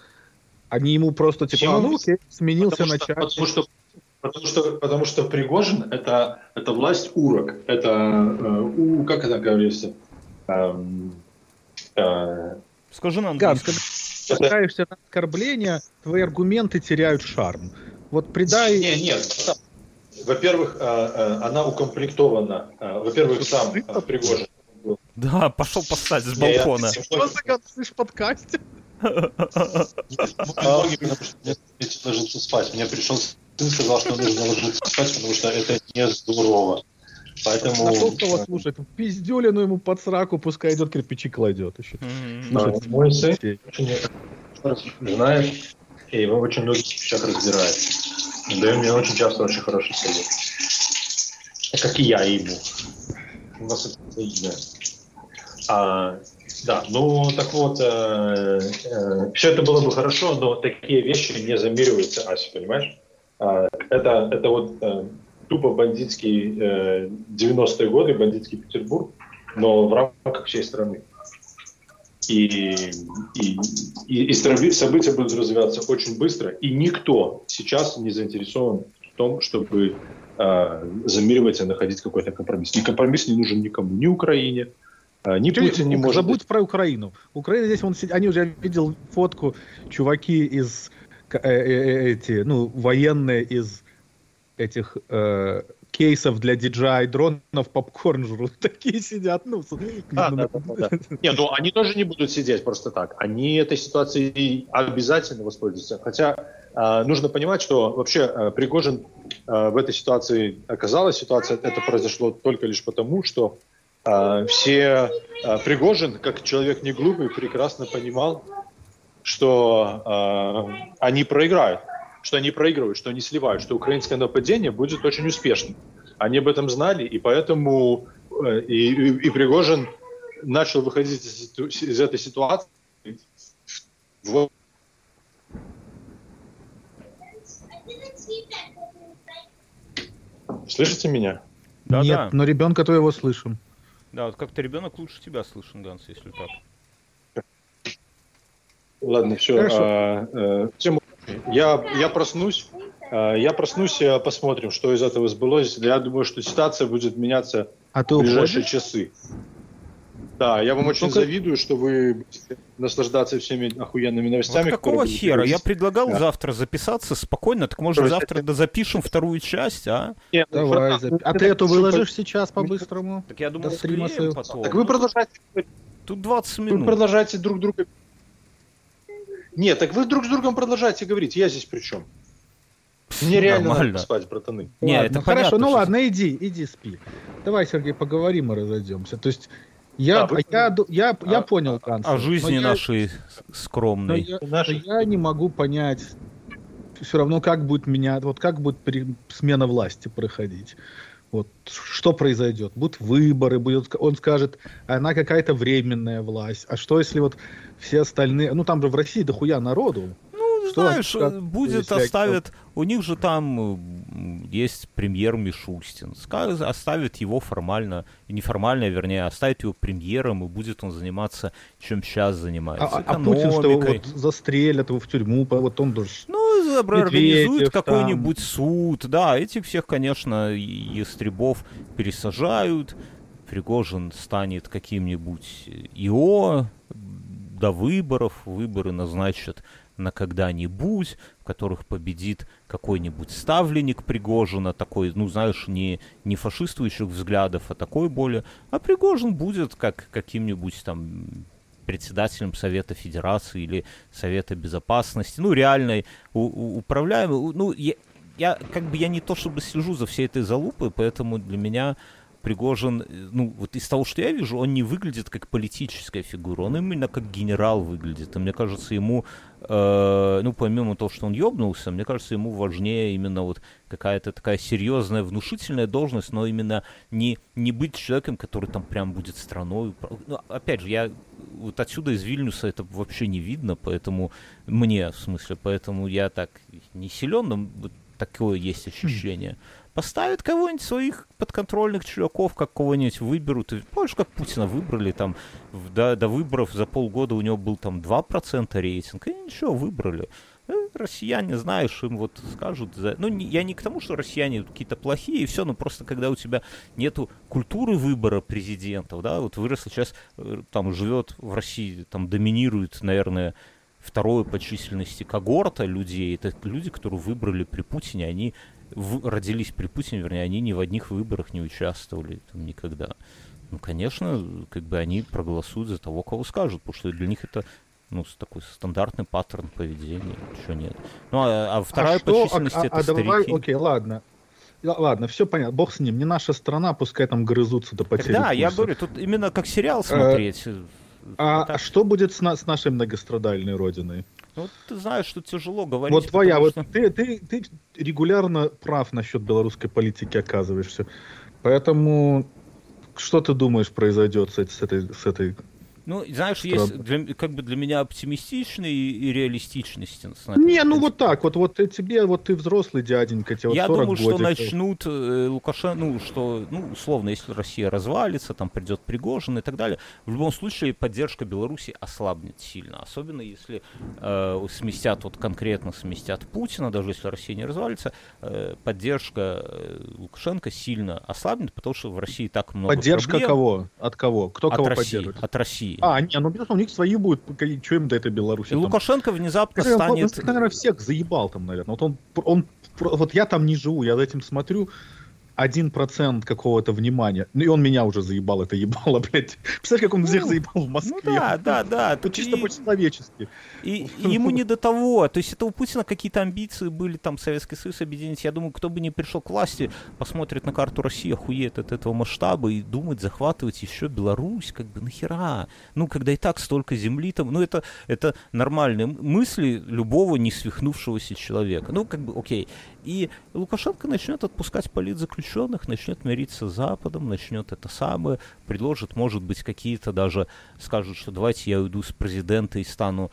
они ему просто типа, а, ну окей, сменился потому начальник. Что, потому что Потому что, потому что Пригожин это, это власть урок. Это, э, у, как это говорится? Э, э, Скажи нам. Газ, когда пытаешься на оскорбление, твои аргументы теряют шарм. Вот предай... Нет, нет, во-первых, а, а, она укомплектована. А, во-первых, сам Пригожин. Да, пошел поставить с балкона. За слышь в подкасте? ложиться спать. Мне пришел сын, сказал, что нужно ложиться спать, потому что это не здорово. Поэтому... А кто вас слушает? Пиздюлину ему под сраку, пускай идет кирпичи кладет еще. Мой сын очень знает, и его очень многие вещах разбирает. Даю мне очень часто очень хороший совет. Как и я ему. У нас это видно. А, да, ну так вот, э, э, все это было бы хорошо, но такие вещи не замериваются, Ася, понимаешь? А, это, это вот э, тупо бандитский э, 90-е годы, бандитский Петербург, но в рамках всей страны. И, и, и, и события будут развиваться очень быстро, и никто сейчас не заинтересован в том, чтобы э, замеривать и находить какой-то компромисс. И компромисс не нужен никому, ни Украине, э, ни Путин не может... Забудь про Украину. Украина здесь, он, они уже, я видел фотку, чуваки из, э, э, э, эти, ну, военные из этих э, кейсов для DJI дронов попкорн жрут. Такие сидят. Ну, а, да, да, да, да. Не, ну они тоже не будут сидеть просто так. Они этой ситуацией обязательно воспользуются. Хотя э, нужно понимать, что вообще э, Пригожин э, в этой ситуации оказалась. Ситуация это произошло только лишь потому, что э, все э, Пригожин, как человек не глупый, прекрасно понимал, что э, они проиграют что они проигрывают, что они сливают, что украинское нападение будет очень успешным. Они об этом знали, и поэтому э, и, и, и Пригожин начал выходить из, из этой ситуации в Слышите меня? Да, Нет, да. но ребенка-то его слышим. Да, вот как-то ребенок лучше тебя слышен, Ганс, если так. Ладно, все. А, а, тему я, я проснусь, э, я проснусь, и посмотрим, что из этого сбылось. Я думаю, что ситуация будет меняться а в ближайшие уходишь? часы. Да, я вам ну, очень только... завидую, что вы будете наслаждаться всеми охуенными новостями. Вот какого хера? Я предлагал да. завтра записаться спокойно, так может Просто завтра это... запишем вторую часть, а? Нет, ну, Давай, зап... А ты эту выложишь сейчас по-быстрому? Так я думал, стрима потом. Так вы продолжаете... Тут 20 минут. Вы продолжаете друг друга нет, так вы друг с другом продолжаете говорить. Я здесь при чем? Мне реально Нормально. надо спать, братаны. Не, ладно, это хорошо, понятно, ну что... ладно, иди, иди спи. Давай, Сергей, поговорим и разойдемся. То есть я, да, я, я, я, а, понял концепт. О жизни нашей я, скромной. Я, нашей... я не могу понять все равно, как будет меня, вот как будет при, смена власти проходить. Вот что произойдет? Будут выборы, будет, он скажет, она какая-то временная власть. А что если вот все остальные, ну там же в России дохуя народу. Ну, что знаешь, как, будет оставят у них же там есть премьер Мишустин. Оставит его формально, неформально, вернее, оставит его премьером, и будет он заниматься, чем сейчас занимается. А, а Путин что, вот застрелят его в тюрьму, вот он даже... Ну, организует какой-нибудь суд, да, этих всех, конечно, ястребов пересажают, Пригожин станет каким-нибудь ИО до выборов, выборы назначат на когда-нибудь, в которых победит какой-нибудь ставленник Пригожина, такой, ну, знаешь, не, не фашистующих взглядов, а такой более... А Пригожин будет как каким-нибудь там председателем Совета Федерации или Совета Безопасности, ну, реальной управляемой. Ну, я, я как бы я не то чтобы слежу за всей этой залупой, поэтому для меня Пригожин, ну, вот из того, что я вижу, он не выглядит как политическая фигура, он именно как генерал выглядит. И мне кажется, ему, э, ну, помимо того, что он ёбнулся, мне кажется, ему важнее именно вот какая-то такая серьезная, внушительная должность, но именно не, не быть человеком, который там прям будет страной. Ну, опять же, я вот отсюда из Вильнюса это вообще не видно, поэтому мне, в смысле, поэтому я так не силен, но такое есть ощущение. Mm поставят кого-нибудь своих подконтрольных чуваков, как кого-нибудь выберут. помнишь, как Путина выбрали там до, до выборов за полгода у него был там 2% рейтинг, и ничего, выбрали. Э, россияне, знаешь, им вот скажут, за... ну, не, я не к тому, что россияне какие-то плохие и все, но просто когда у тебя нету культуры выбора президентов, да, вот выросла сейчас, э, там живет в России, там доминирует, наверное, второе по численности когорта людей, это люди, которые выбрали при Путине, они в, родились при Путине, вернее, они ни в одних выборах не участвовали там никогда. Ну, конечно, как бы они проголосуют за того, кого скажут, потому что для них это ну, такой стандартный паттерн поведения, ничего нет. Ну, а, а вторая а по что? численности а, это а, старики. Давай, окей, ладно. Ладно, все понятно, бог с ним, не наша страна, пускай там грызутся до потери Да, я говорю, тут именно как сериал смотреть. Э, а, а что будет с, на, с нашей многострадальной родиной? Ну, ты знаешь, что тяжело говорить. Вот твоя, вот ты, ты, ты регулярно прав насчет белорусской политики оказываешься. Поэтому что ты думаешь произойдет с, с, этой, с этой ну, знаешь, есть для, как бы для меня оптимистичный и, и реалистичный сценарий. Не, ну вот так, вот, вот тебе, вот ты взрослый дяденька, тебе Я вот думаю, годиков. что начнут э, Лукашенко, ну, что, ну, условно, если Россия развалится, там придет Пригожин и так далее, в любом случае поддержка Беларуси ослабнет сильно, особенно если э, сместят, вот конкретно сместят Путина, даже если Россия не развалится, э, поддержка э, Лукашенко сильно ослабнет, потому что в России так много Поддержка проблем. кого? От кого? Кто от кого России, поддерживает? От России. А, не, ну безусловно, у них свои будут, что им до этой Беларуси. И там. Лукашенко внезапно он, станет... Он, наверное, всех заебал там, наверное. Вот он, он, вот я там не живу, я за этим смотрю, один процент какого-то внимания. Ну и он меня уже заебал, это ебало, блядь. Представляешь, как он ну, всех заебал в Москве. Ну да, да, да. Это чисто и, по-человечески. И, и ему не до того. То есть это у Путина какие-то амбиции были, там, Советский Союз объединить. Я думаю, кто бы не пришел к власти, посмотрит на карту России, охуеет от этого масштаба и думает захватывать еще Беларусь, как бы нахера? Ну, когда и так столько земли там, ну это, это нормальные мысли любого не свихнувшегося человека. Ну, как бы, окей. И Лукашенко начнет отпускать политзаключенных, начнет мириться с Западом, начнет это самое, предложит, может быть, какие-то даже скажут, что давайте я уйду с президента и стану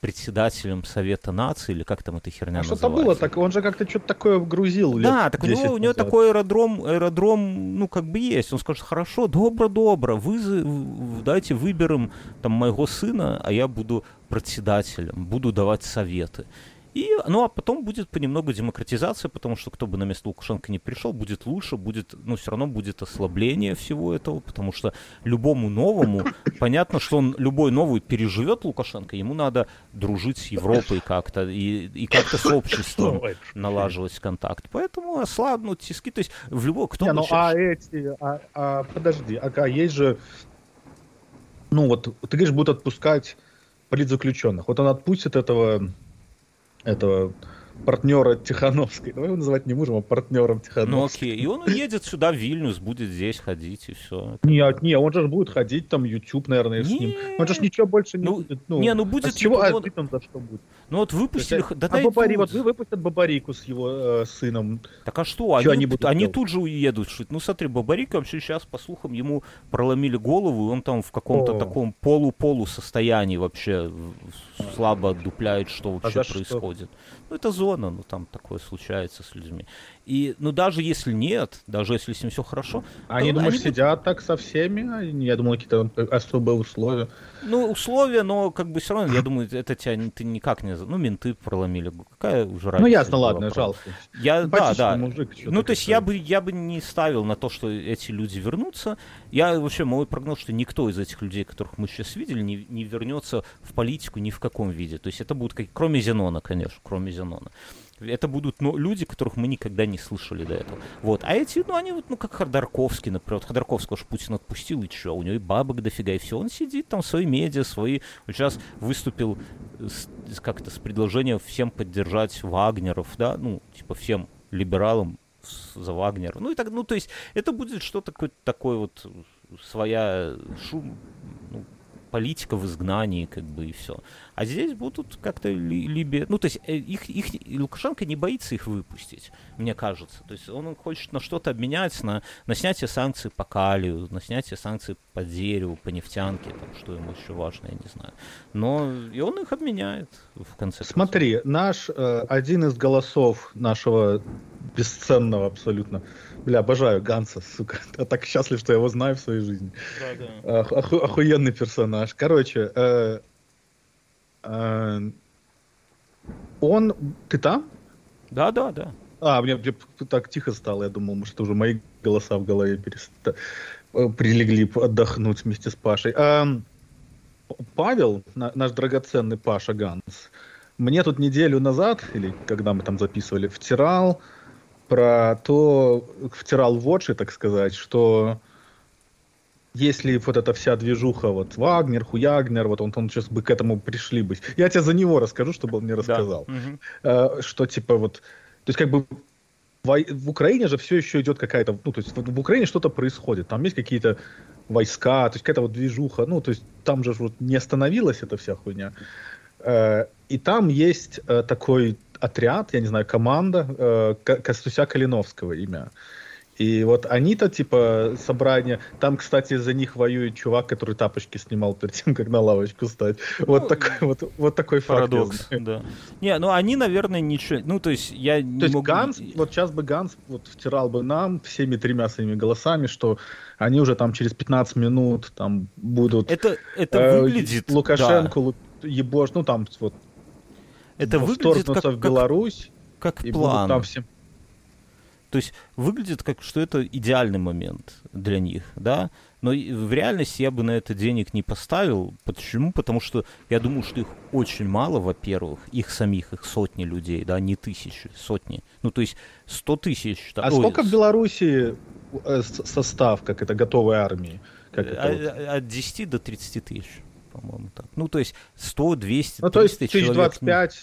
председателем Совета наций, или как там эта херня а. Что-то было так, он же как-то что-то такое грузил. Да, так у него, у него такой аэродром, аэродром, ну, как бы есть. Он скажет, хорошо, добро-добро, вы, дайте выберем там моего сына, а я буду председателем, буду давать советы. И, ну, а потом будет понемногу демократизация, потому что кто бы на место Лукашенко не пришел, будет лучше, будет, ну, все равно будет ослабление всего этого, потому что любому новому, понятно, что он любой новый переживет Лукашенко, ему надо дружить с Европой как-то и, и как-то с обществом налаживать контакт. Поэтому ослабнут тиски, то есть в любой, кто не, ну, а эти, а, а, подожди, а, а есть же, ну, вот, ты говоришь, будут отпускать политзаключенных. Вот он отпустит этого этого партнера Тихановской. Давай его называть не мужем, а партнером Тихановской. Ну окей, и он уедет сюда в Вильнюс, будет здесь ходить и все. Нет, не, он же будет ходить там YouTube, наверное, с ним. Он же ничего больше не ну, будет. Ну, не, ну будет... А чего, а ты там за что будет? Ну вот выпустили... Да, а Бабари, вот вы выпустят Бабарику с его э, сыном. Так а что? они, они, будут они тут же уедут. Ну смотри, Бабарика вообще сейчас, по слухам, ему проломили голову, и он там в каком-то таком полу-полу состоянии вообще слабо отдупляет, что а вообще а происходит. Ну это зона ну там такое случается с людьми. И, ну, даже если нет, даже если с ним все хорошо... Они, думаешь, они... сидят так со всеми? Я думал, какие-то особые условия. Ну, условия, но как бы все равно, я думаю, это тебя ты никак не... Ну, менты проломили. Какая уже разница? Ну, ясно, ладно, жалко. Я, да, да. Мужик, ну, то есть я бы, я бы не ставил на то, что эти люди вернутся. Я вообще, мой прогноз, что никто из этих людей, которых мы сейчас видели, не, не вернется в политику ни в каком виде. То есть это будут, как, кроме Зенона, конечно, кроме Зенона это будут ну, люди, которых мы никогда не слышали до этого. Вот. А эти, ну, они вот, ну, как Ходорковский, например. Вот Ходорковского же Путин отпустил, и что? У него и бабок дофига, и все. Он сидит там, свои медиа, свои... Вот сейчас выступил как-то с предложением всем поддержать Вагнеров, да, ну, типа всем либералам за Вагнер. Ну, и так, ну, то есть это будет что-то такое, вот своя шум, политика в изгнании, как бы, и все. А здесь будут как-то ли, либо... Ну, то есть э, их, их, Лукашенко не боится их выпустить, мне кажется. То есть он хочет на что-то обменять, на, на снятие санкций по калию, на снятие санкций по дереву, по нефтянке, там, что ему еще важно, я не знаю. Но и он их обменяет в конце концов. Смотри, наш, э, один из голосов нашего бесценного абсолютно Бля, обожаю Ганса, сука. Я так счастлив, что я его знаю в своей жизни. Да, да. Оху- охуенный персонаж. Короче, э, э, он... Ты там? Да, да, да. А, мне, мне так тихо стало, я думал, может, уже мои голоса в голове переста... Э, прилегли отдохнуть вместе с Пашей. А, Павел, на, наш драгоценный Паша Ганс, мне тут неделю назад, или когда мы там записывали, втирал про то, втирал в очи, так сказать, что если вот эта вся движуха, вот Вагнер, Хуягнер, вот он, он сейчас бы к этому пришли бы. Я тебе за него расскажу, чтобы он мне рассказал. Да. Угу. Что типа вот, то есть как бы в, Украине же все еще идет какая-то, ну то есть в, в Украине что-то происходит, там есть какие-то войска, то есть какая-то вот движуха, ну то есть там же вот не остановилась эта вся хуйня. Э, и там есть э, такой отряд, я не знаю, команда э, Костуся Калиновского имя. И вот они-то, типа, собрание... Там, кстати, за них воюет чувак, который тапочки снимал перед тем, как на лавочку стать. Вот, ну, такой, вот, вот такой парадокс, да. Не, ну они, наверное, ничего... Ну, то есть я то не есть могу... Ганс, вот сейчас бы Ганс вот втирал бы нам всеми тремя своими голосами, что они уже там через 15 минут там будут... Это, это э, выглядит... Лукашенко, да. ебош, ну там вот это выглядит как, в Беларусь. Как, как план. Там всем... То есть выглядит как, что это идеальный момент для них, да? Но в реальности я бы на это денег не поставил. Почему? Потому что я думаю, что их очень мало, во-первых, их самих, их сотни людей, да, не тысячи, сотни. Ну, то есть сто тысяч. А Ой, сколько в Беларуси э, состав, как это, готовой армии? Как это от, от 10 до 30 тысяч по-моему, так. Ну, то есть 100, 200, Ну, то есть человек... 25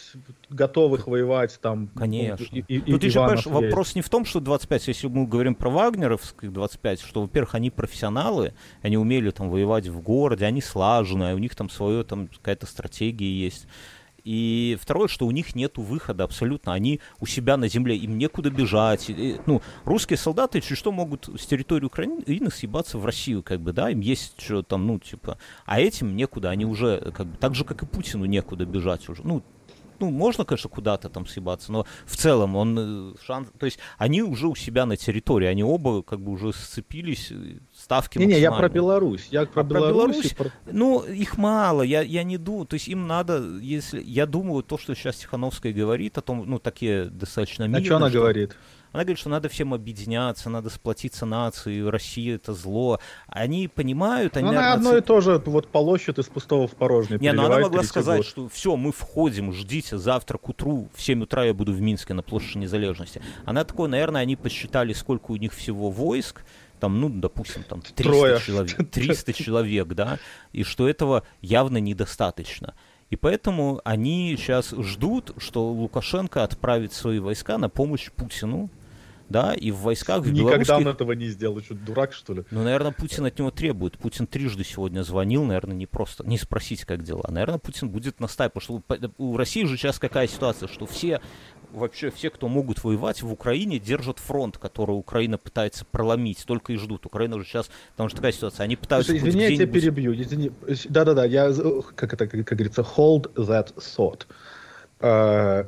готовых воевать там. Конечно. И, и, ну, ты же понимаешь, вопрос не в том, что 25, если мы говорим про вагнеровских 25, что, во-первых, они профессионалы, они умели там воевать в городе, они слаженные, у них там свое, там какая-то стратегия есть. И второе, что у них нет выхода абсолютно. Они у себя на земле, им некуда бежать. И, ну, русские солдаты чуть что могут с территории Украины съебаться в Россию, как бы, да, им есть что там, ну, типа. А этим некуда, они уже, как бы, так же, как и Путину некуда бежать уже. Ну, ну, можно, конечно, куда-то там съебаться, но в целом он э, шанс... То есть они уже у себя на территории, они оба как бы уже сцепились, э, ставки Не-не, я про Беларусь. Я про, а Беларусь. Про... Ну, их мало, я, я не думаю, то есть им надо, если... Я думаю, то, что сейчас Тихановская говорит о том, ну, такие достаточно мирные... А что она что... говорит? Она говорит, что надо всем объединяться, надо сплотиться нации, Россия это зло. Они понимают, они... Она одно и то же вот полощет из пустого в порожнее. Не, но она могла сказать, год. что все, мы входим, ждите, завтра к утру в 7 утра я буду в Минске на площади Незалежности. Она такое, наверное, они посчитали, сколько у них всего войск, там, ну, допустим, там 300 Трое. человек, 300 человек, да, и что этого явно недостаточно. И поэтому они сейчас ждут, что Лукашенко отправит свои войска на помощь Путину, да, и в войсках в Никогда белорусских... он этого не сделал, что дурак, что ли? Ну, наверное, Путин от него требует. Путин трижды сегодня звонил, наверное, не просто, не спросить, как дела. Наверное, Путин будет настаивать, потому что у России же сейчас какая ситуация, что все вообще все, кто могут воевать в Украине, держат фронт, который Украина пытается проломить, только и ждут. Украина уже сейчас, потому что такая ситуация, они пытаются... Слушай, извини, я тебя перебью. Извини. Да-да-да, я, как это, как, как говорится, hold that thought. Uh,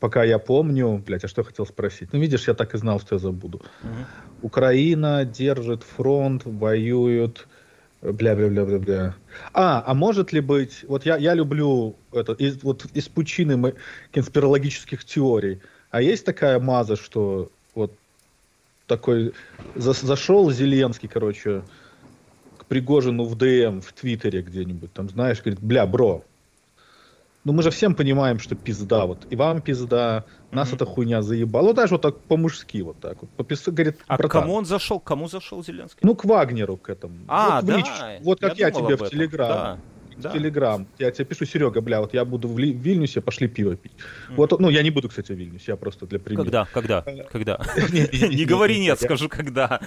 пока я помню, блядь, а что я хотел спросить? Ну, видишь, я так и знал, что я забуду. Угу. Украина держит фронт, воюет, бля-бля-бля-бля-бля. А, а может ли быть, вот я, я люблю это, из, вот из пучины конспирологических теорий, а есть такая маза, что вот такой за, зашел Зеленский, короче, к Пригожину в ДМ, в Твиттере где-нибудь, там, знаешь, говорит, бля, бро, ну мы же всем понимаем, что пизда, вот, и вам пизда, нас mm-hmm. эта хуйня заебала. Ну даже вот так по-мужски вот так вот. По говорит, а к кому он зашел? Кому зашел Зеленский? Ну к Вагнеру, к этому. А, вот, да. Лич, вот как я, я тебе в Телеграм. Да. Да. Телеграм. Я тебе пишу, Серега, бля, вот я буду в, Ли- в Вильнюсе, пошли пиво пить. Mm. Вот, ну, я не буду, кстати, в Вильнюсе, я просто для примера. Когда? Когда? Э, когда? Не говори нет, скажу когда.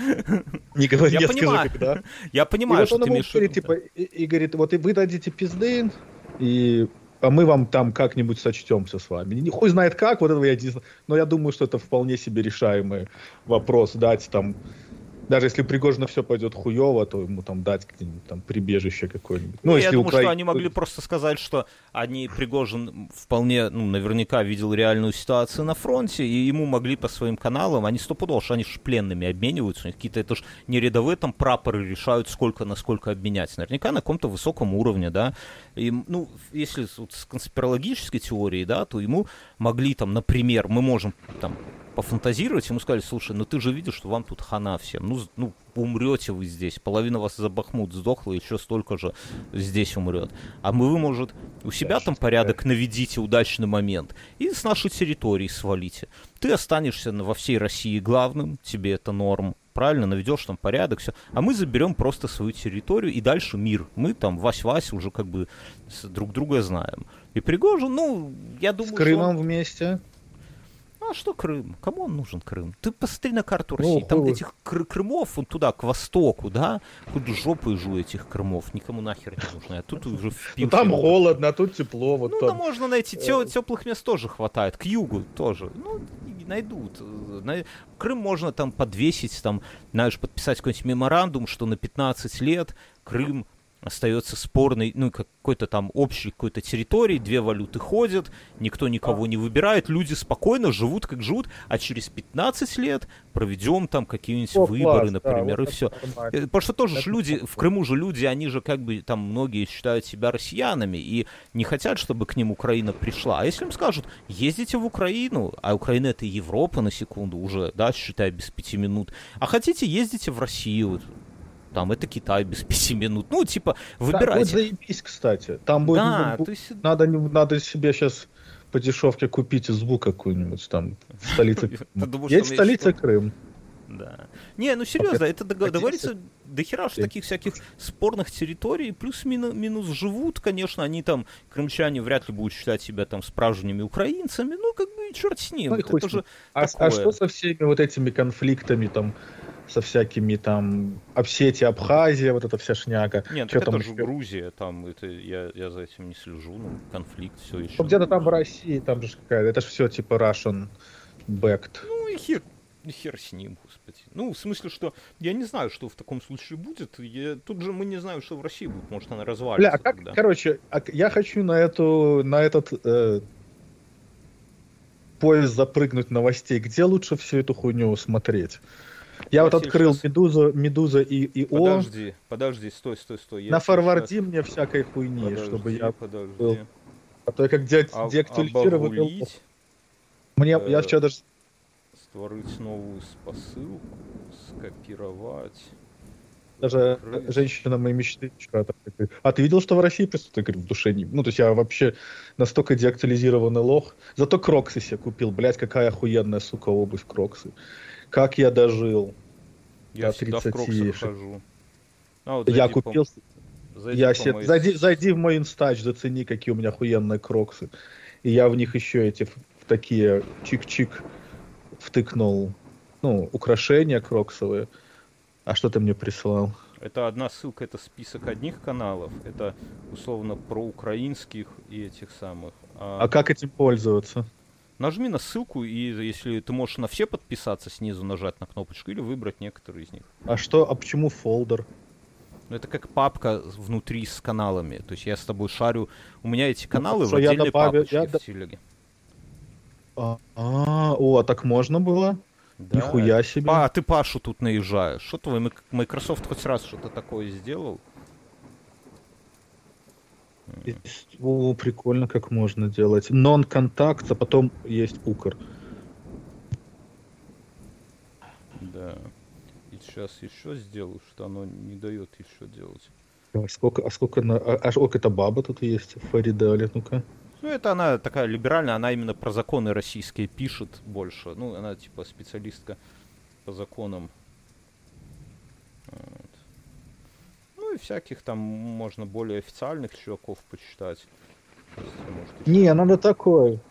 Не говори нет, скажу когда. Я понимаю, что ты имеешь типа, И говорит, вот вы дадите пизды, и а мы вам там как-нибудь сочтемся с вами. Не хуй знает как, вот этого я не знаю, но я думаю, что это вполне себе решаемый вопрос, дать там даже если Пригожина все пойдет хуево, то ему там дать где-нибудь там прибежище какое-нибудь. Ну, ну если я думаю, Укра... что они могли просто сказать, что они Пригожин вполне, ну, наверняка видел реальную ситуацию на фронте, и ему могли по своим каналам, они стопудово, что они же пленными обмениваются, у них какие-то, это же не рядовые там прапоры решают, сколько на сколько обменять. Наверняка на каком-то высоком уровне, да. И, ну, если вот с конспирологической теорией, да, то ему могли там, например, мы можем там пофантазировать, ему сказали, слушай, ну ты же видишь, что вам тут хана всем, ну, ну умрете вы здесь, половина вас за Бахмут сдохла, еще столько же здесь умрет. А мы, вы, может, у себя там порядок наведите удачный момент и с нашей территории свалите. Ты останешься во всей России главным, тебе это норм, правильно, наведешь там порядок, все. А мы заберем просто свою территорию и дальше мир. Мы там Вась-Вась уже как бы друг друга знаем. И Пригожин, ну, я думаю, С Крымом он... вместе а что Крым? Кому он нужен Крым? Ты посмотри на карту России. Ну, Там этих кр- Крымов, он туда, к востоку, да? Хоть жопы жу этих Крымов. Никому нахер не нужно. А тут уже Ну там холодно, а тут тепло. Вот ну, там. можно найти. Тё- теплых мест тоже хватает. К югу тоже. Ну, найдут. Крым можно там подвесить, там, знаешь, подписать какой-нибудь меморандум, что на 15 лет Крым остается спорной, ну, какой-то там общей какой-то территории, две валюты ходят, никто никого не выбирает, люди спокойно живут, как живут, а через 15 лет проведем там какие-нибудь О, выборы, класс, например, да, и все. Нормально. Э, потому что тоже это... же люди, в Крыму же люди, они же как бы там многие считают себя россиянами и не хотят, чтобы к ним Украина пришла. А если им скажут, ездите в Украину, а Украина это Европа на секунду уже, да, считай, без пяти минут, а хотите, ездите в Россию, там это Китай без пяти минут. Ну, типа, выбирайте. Да, вот заебись, кстати. Там будет, да, ну, есть... надо, надо себе сейчас по дешевке купить звук какую-нибудь там в столице. Есть столица Крым. Да. Не, ну серьезно, это договорится до хера что таких всяких спорных территорий, плюс-минус живут, конечно, они там, крымчане вряд ли будут считать себя там справжними украинцами, ну как бы черт с ним. Ну, это же а, а что со всеми вот этими конфликтами там со всякими там Обсетия, Абхазия, вот эта вся шняга. Нет, это там же Грузия, там это я, я за этим не слежу, ну, конфликт, все еще. Ну, где-то там в России, там же какая-то, это же все типа Russian backed. Ну и хер, хер с ним, господи. Ну, в смысле, что я не знаю, что в таком случае будет. Я, тут же мы не знаем, что в России будет. Может, она развалится. Бля, а как, тогда. короче, а я хочу на эту, на этот э, поезд запрыгнуть новостей. Где лучше всю эту хуйню смотреть? Я, вот открыл сейчас... Медузу, Медуза и, и О. Подожди, подожди, стой, стой, стой. Я На форварди сейчас... мне всякой хуйни, подожди, чтобы я подожди. был. А то я как де... а, деактуализировал. Мне, э, я вчера даже... Створить новую посылку, скопировать. Даже Открыть. женщина моей мечты вчера так, а ты видел, что в России присутствует? Я говорю, в душе не... Ну, то есть я вообще настолько деактуализированный лох. Зато кроксы себе купил. Блять, какая охуенная, сука, обувь кроксы. Как я дожил я до 30 хожу. А, вот я купил... Зайди, я себе... зайди, зайди в мой инстач, зацени, какие у меня охуенные кроксы. И я в них еще эти в такие чик-чик втыкнул, ну, украшения кроксовые. А что ты мне прислал? Это одна ссылка, это список одних каналов, это условно про украинских и этих самых. А, а как этим пользоваться? Нажми на ссылку, и если ты можешь на все подписаться, снизу нажать на кнопочку или выбрать некоторые из них. А что, а почему фолдер? Ну, это как папка внутри с каналами. То есть я с тобой шарю. У меня эти ну, каналы ну, в отдельной я добавил, папочке я в телеге. А, а, о, так можно было? Да. Нихуя себе. А, ты Пашу тут наезжаешь. Что твой Microsoft хоть раз что-то такое сделал? О, прикольно, как можно делать. Нон-контакт, а потом есть укр. Да. И сейчас еще сделаю, что оно не дает еще делать. А сколько, а сколько, на, а, а сколько это баба тут есть в Фаридале, ну-ка? Ну, это она такая либеральная, она именно про законы российские пишет больше. Ну, она типа специалистка по законам. Ну всяких там можно более официальных чуваков почитать. Может, Не, надо такой.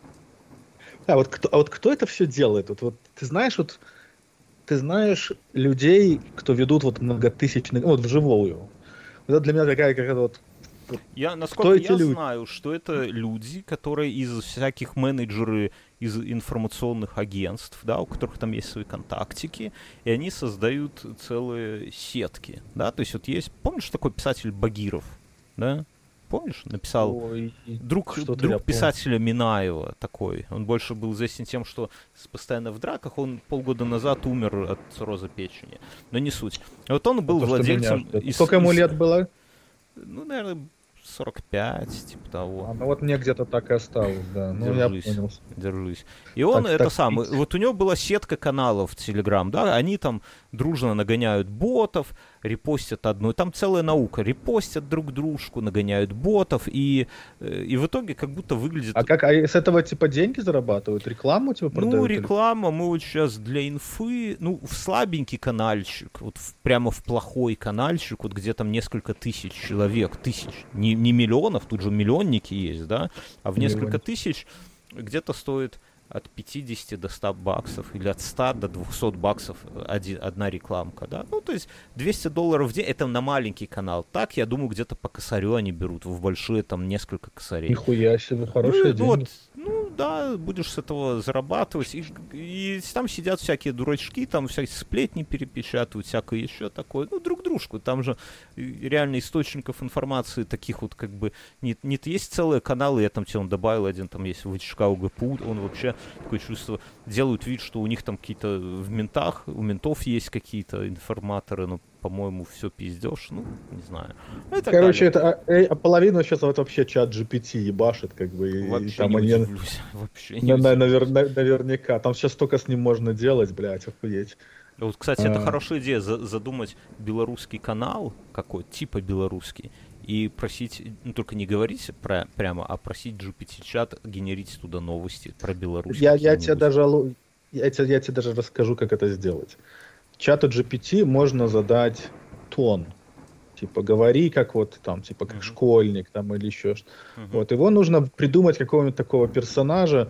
А вот кто, а вот кто это все делает? Вот, вот ты знаешь, вот ты знаешь людей, кто ведут вот многотысячные, вот вживую. Вот это для меня такая какая-то вот я, насколько я люди? знаю, что это люди, которые из всяких менеджеры из информационных агентств, да, у которых там есть свои контактики, и они создают целые сетки, да, то есть вот есть, помнишь такой писатель Багиров, да? Помнишь, написал Ой, друг, друг писателя Минаева такой. Он больше был известен тем, что постоянно в драках. Он полгода назад умер от цирроза печени. Но не суть. Вот он был Это владельцем... Из, Сколько ему лет было? Ну, наверное, 45, типа того. А, ну вот мне где-то так и осталось, да. Ну, держись, я понял. Держись. И он, так, это так, самый, вот у него была сетка каналов в Телеграм, да, они там дружно нагоняют ботов, репостят одну, там целая наука, репостят друг дружку, нагоняют ботов, и, э, и в итоге как будто выглядит... А как, а с этого типа деньги зарабатывают? Рекламу типа продают? Ну, реклама, мы вот сейчас для инфы, ну, в слабенький канальчик, вот в, прямо в плохой канальчик, вот где там несколько тысяч человек, тысяч, не, не миллионов, тут же миллионники есть, да, а в несколько Миллион. тысяч где-то стоит от 50 до 100 баксов или от 100 до 200 баксов один, одна рекламка, да. Ну, то есть 200 долларов в день, это на маленький канал. Так, я думаю, где-то по косарю они берут, в большие там несколько косарей. Нихуя себе, хорошие ну, деньги. Вот, ну, да, будешь с этого зарабатывать. И, и там сидят всякие дурачки, там всякие сплетни перепечатывают, всякое еще такое. Ну, друг дружку. Там же реально источников информации таких вот как бы... Не, не есть целые каналы, я там тебе он добавил один, там есть ВЧК УГПУ, он вообще такое чувство, делают вид, что у них там какие-то в ментах, у ментов есть какие-то информаторы, но, по-моему, все пиздешь, ну, не знаю. Ну, Короче, далее. это а, а половину сейчас вот вообще чат GPT ебашит, как бы. Вообще и, там не они... удивлюсь. Вообще не на, навер... наверняка. Там сейчас столько с ним можно делать, блядь, охуеть. Вот, кстати, а... это хорошая идея, задумать белорусский канал какой типа белорусский, и просить, ну только не говорить про, прямо, а просить GPT-чат генерить туда новости про Беларусь. Я, я тебе даже я тебе, я тебе даже расскажу, как это сделать. Чату GPT можно задать тон. Типа, говори как вот там, типа, как uh-huh. школьник там или еще что uh-huh. Вот, его нужно придумать какого-нибудь такого персонажа,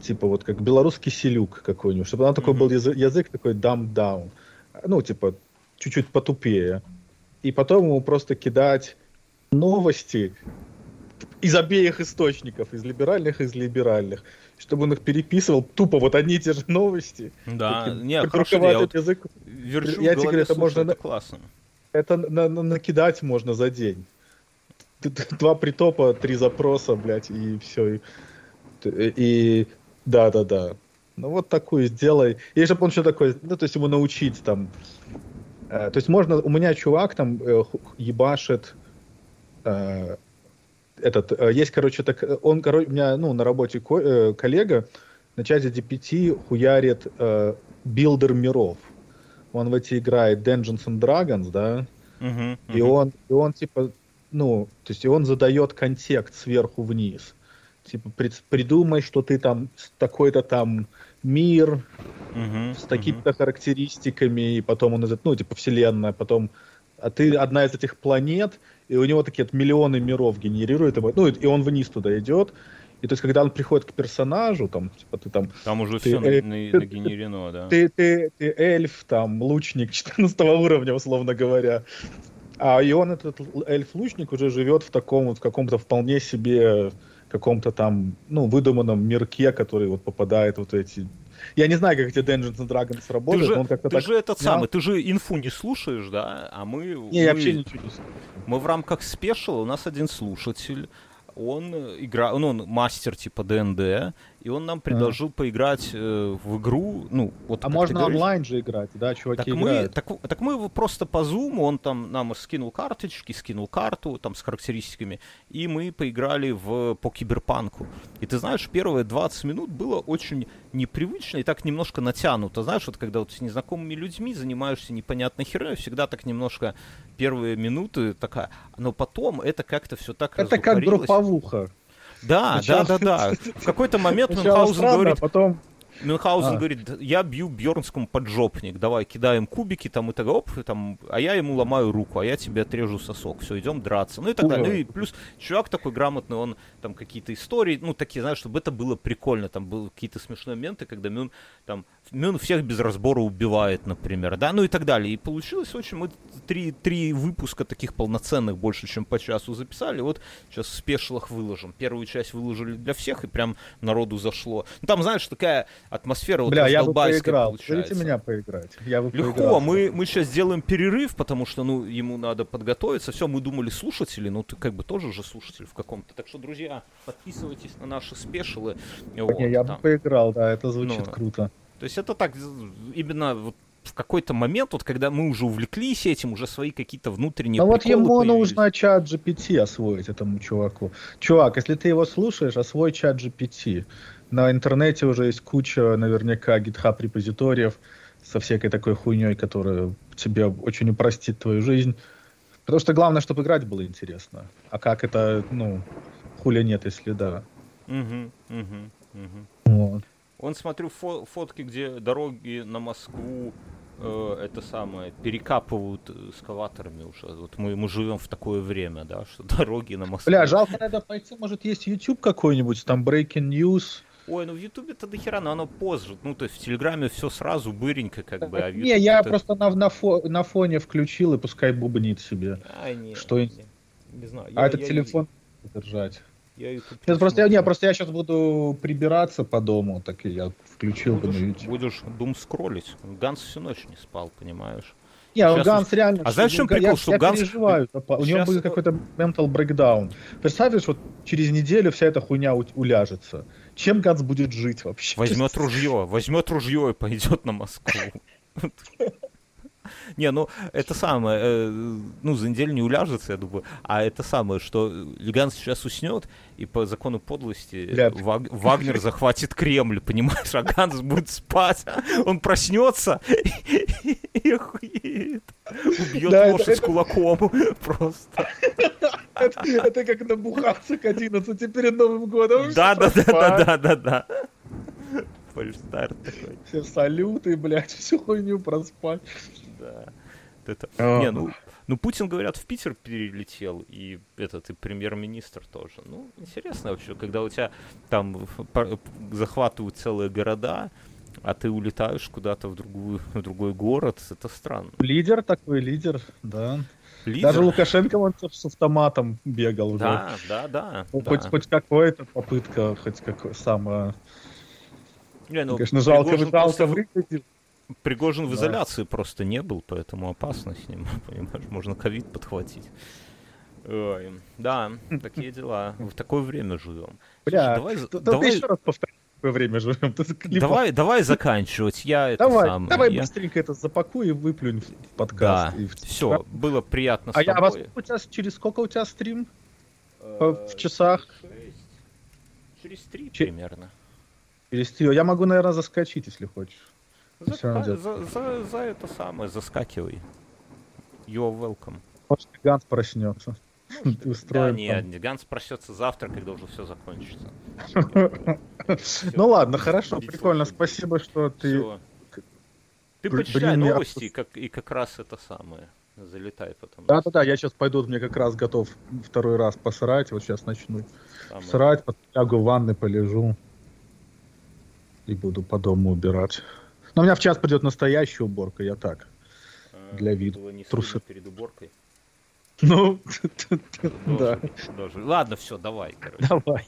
типа вот как белорусский селюк какой-нибудь, чтобы он uh-huh. такой был язык, язык такой dumb down. Ну, типа, чуть-чуть потупее. И потом ему просто кидать новости из обеих источников, из либеральных и из либеральных, чтобы он их переписывал тупо вот одни и те же новости. Да, таким, нет, хорошо, я вот язык. Верчу я тебе говорю, это можно это классно. Это на, на, накидать можно за день. Два притопа, три запроса, блядь, и все. И, и да, да, да. Ну вот такую сделай. И чтобы он еще такой, ну то есть ему научить там. Э, то есть можно, у меня чувак там э, ебашит Э, этот, э, есть, короче, так, он, короче, у меня, ну, на работе ко, э, коллега на чате GPT хуярит э, builder миров. Он в эти играет Dungeons and Dragons, да, uh-huh, uh-huh. и он, и он, типа, ну, то есть, и он задает контекст сверху вниз. Типа, пред, придумай, что ты там такой-то там мир uh-huh, с такими-то uh-huh. характеристиками, и потом он, ну, типа, вселенная, потом а ты одна из этих планет, и у него такие вот миллионы миров генерирует, ну, и он вниз туда идет, и то есть, когда он приходит к персонажу, там, типа, ты там... Там уже ты, все э, нагенерено, да. Ты, ты, ты эльф, там, лучник 14 уровня, условно говоря. А и он, этот эльф-лучник, уже живет в таком вот, в каком-то вполне себе каком-то там, ну, выдуманном мирке, который вот попадает вот эти я не знаю, как эти Dungeons and Dragons работают, ты же, он как-то ты так... же этот самый, ты же инфу не слушаешь, да? А мы... Не, мы, я вообще ничего не слушаю. Мы в рамках спешила, у нас один слушатель, он игра, ну, он мастер типа ДНД, и он нам предложил а. поиграть э, в игру, ну, вот... А можно онлайн же играть, да, чуваки так играют. Мы, так, так мы просто по Zoom, он там нам скинул карточки, скинул карту, там, с характеристиками, и мы поиграли в, по киберпанку. И ты знаешь, первые 20 минут было очень непривычно и так немножко натянуто. Знаешь, вот когда вот с незнакомыми людьми занимаешься непонятной херней, всегда так немножко первые минуты такая, но потом это как-то все так Это как групповуха. Да, Сначала... да, да, да. В какой-то момент Мюнхгаузен говорит... А потом Мюнхгаузен а. говорит, я бью Бьернскому поджопник, давай кидаем кубики там и так, оп, там, а я ему ломаю руку, а я тебе отрежу сосок, все, идем драться, ну и так далее. Ну и плюс чувак такой грамотный, он там какие-то истории, ну такие, знаешь, чтобы это было прикольно, там были какие-то смешные моменты, когда Мюн там Мюн всех без разбора убивает, например, да, ну и так далее. И получилось очень, мы три, три выпуска таких полноценных, больше, чем по часу записали, вот сейчас в спешлах выложим. Первую часть выложили для всех, и прям народу зашло. Ну там, знаешь, такая атмосфера вот Бля, я бы поиграл. Получается. меня поиграть. Я бы Легко, поиграл. мы, мы сейчас сделаем перерыв, потому что, ну, ему надо подготовиться. Все, мы думали слушатели, ну, ты как бы тоже же слушатель в каком-то. Так что, друзья, подписывайтесь на наши спешилы. Вот, Не, я там. бы поиграл, да, это звучит ну, круто. То есть это так, именно вот в какой-то момент, вот когда мы уже увлеклись этим, уже свои какие-то внутренние А вот ему появились. нужно чат GPT освоить этому чуваку. Чувак, если ты его слушаешь, освой чат GPT. На интернете уже есть куча, наверняка, GitHub репозиториев со всякой такой хуйней, которая тебе очень упростит твою жизнь. Потому что главное, чтобы играть было интересно. А как это, ну, хуля нет, если да. Угу, угу, угу. Он смотрю фо фотки, где дороги на Москву э, это самое перекапывают эскаваторами уже. Вот мы, мы живем в такое время, да, что дороги на Москву. Бля, жалко надо пойти, может, есть YouTube какой-нибудь, там Breaking News. Ой, ну в Ютубе это дохера, но оно позже. Ну, то есть в Телеграме все сразу быренько, как бы. А не, я просто на, на, фо, на фоне включил и пускай бубнит себе. А, не, что... не, не знаю. А я, этот я, телефон я... держать. Я YouTube Сейчас просто я, не, просто я сейчас буду прибираться по дому, так и я включил будешь, бы на YouTube. Будешь дум скроллить. Ганс всю ночь не спал, понимаешь? Не, Сейчас Ганс реально... А знаешь, в чем прикол, я, что я Ганс... переживаю, у него будет какой-то mental breakdown. Представишь, вот через неделю вся эта хуйня уляжется. Чем Ганс будет жить вообще? Возьмет ружье, возьмет ружье и пойдет на Москву. Не, ну, это самое, э, ну, за неделю не уляжется, я думаю, а это самое, что Леган сейчас уснет, и по закону подлости Ваг, Вагнер захватит Кремль, понимаешь, а Ганс будет спать, он проснется и, и охуеет. Убьет да, лошадь это, с кулаком просто. Это, это как набухаться к 11 перед Новым годом. Да, да, да, да, да, да, да. Фальштарт такой. Все салюты, блядь, всю хуйню проспать да. Это... А... Не, ну, ну, Путин, говорят, в Питер перелетел, и этот, и премьер-министр тоже. Ну, интересно вообще, когда у тебя там захватывают целые города, а ты улетаешь куда-то в, другую, в другой город, это странно. Лидер такой, лидер, да. Лидер. Даже Лукашенко он с автоматом бегал уже. Да, да, да. Ну, да. Хоть, хоть какая-то попытка, хоть как самое... Не, ну, Конечно, жалко, жалко просто... выглядел. Пригожин в изоляции просто не был, поэтому опасно с ним, понимаешь, можно ковид подхватить. Ой, да, такие дела. В такое время живем. Бля, давай, давай... еще раз повтори какое время живем. Давай, давай заканчивать. Я давай, это давай я... быстренько это запакуй и выплюнь в подкаст. Да, и в... все, было приятно а с тобой. А я, у тебя, через сколько у тебя стрим? в часах? Через три примерно. Через три. Я могу, наверное, заскочить, если хочешь. За, за, за, за это самое, заскакивай. You're welcome. Может, Ганс проснется. Да, нет, Ганс проснется завтра, когда уже все закончится. Ну ладно, хорошо, прикольно. Спасибо, что ты... Ты почитай новости, как, и как раз это самое. Залетай потом. Да-да-да, я сейчас пойду, мне как раз готов второй раз посрать. Вот сейчас начну Самое. срать, лягу в ванной, полежу. И буду по дому убирать. Но у меня в час придет настоящая уборка, я так. А, для вида. Не Трусы. перед уборкой. Ну, да. Ладно, все, давай, короче. Давай.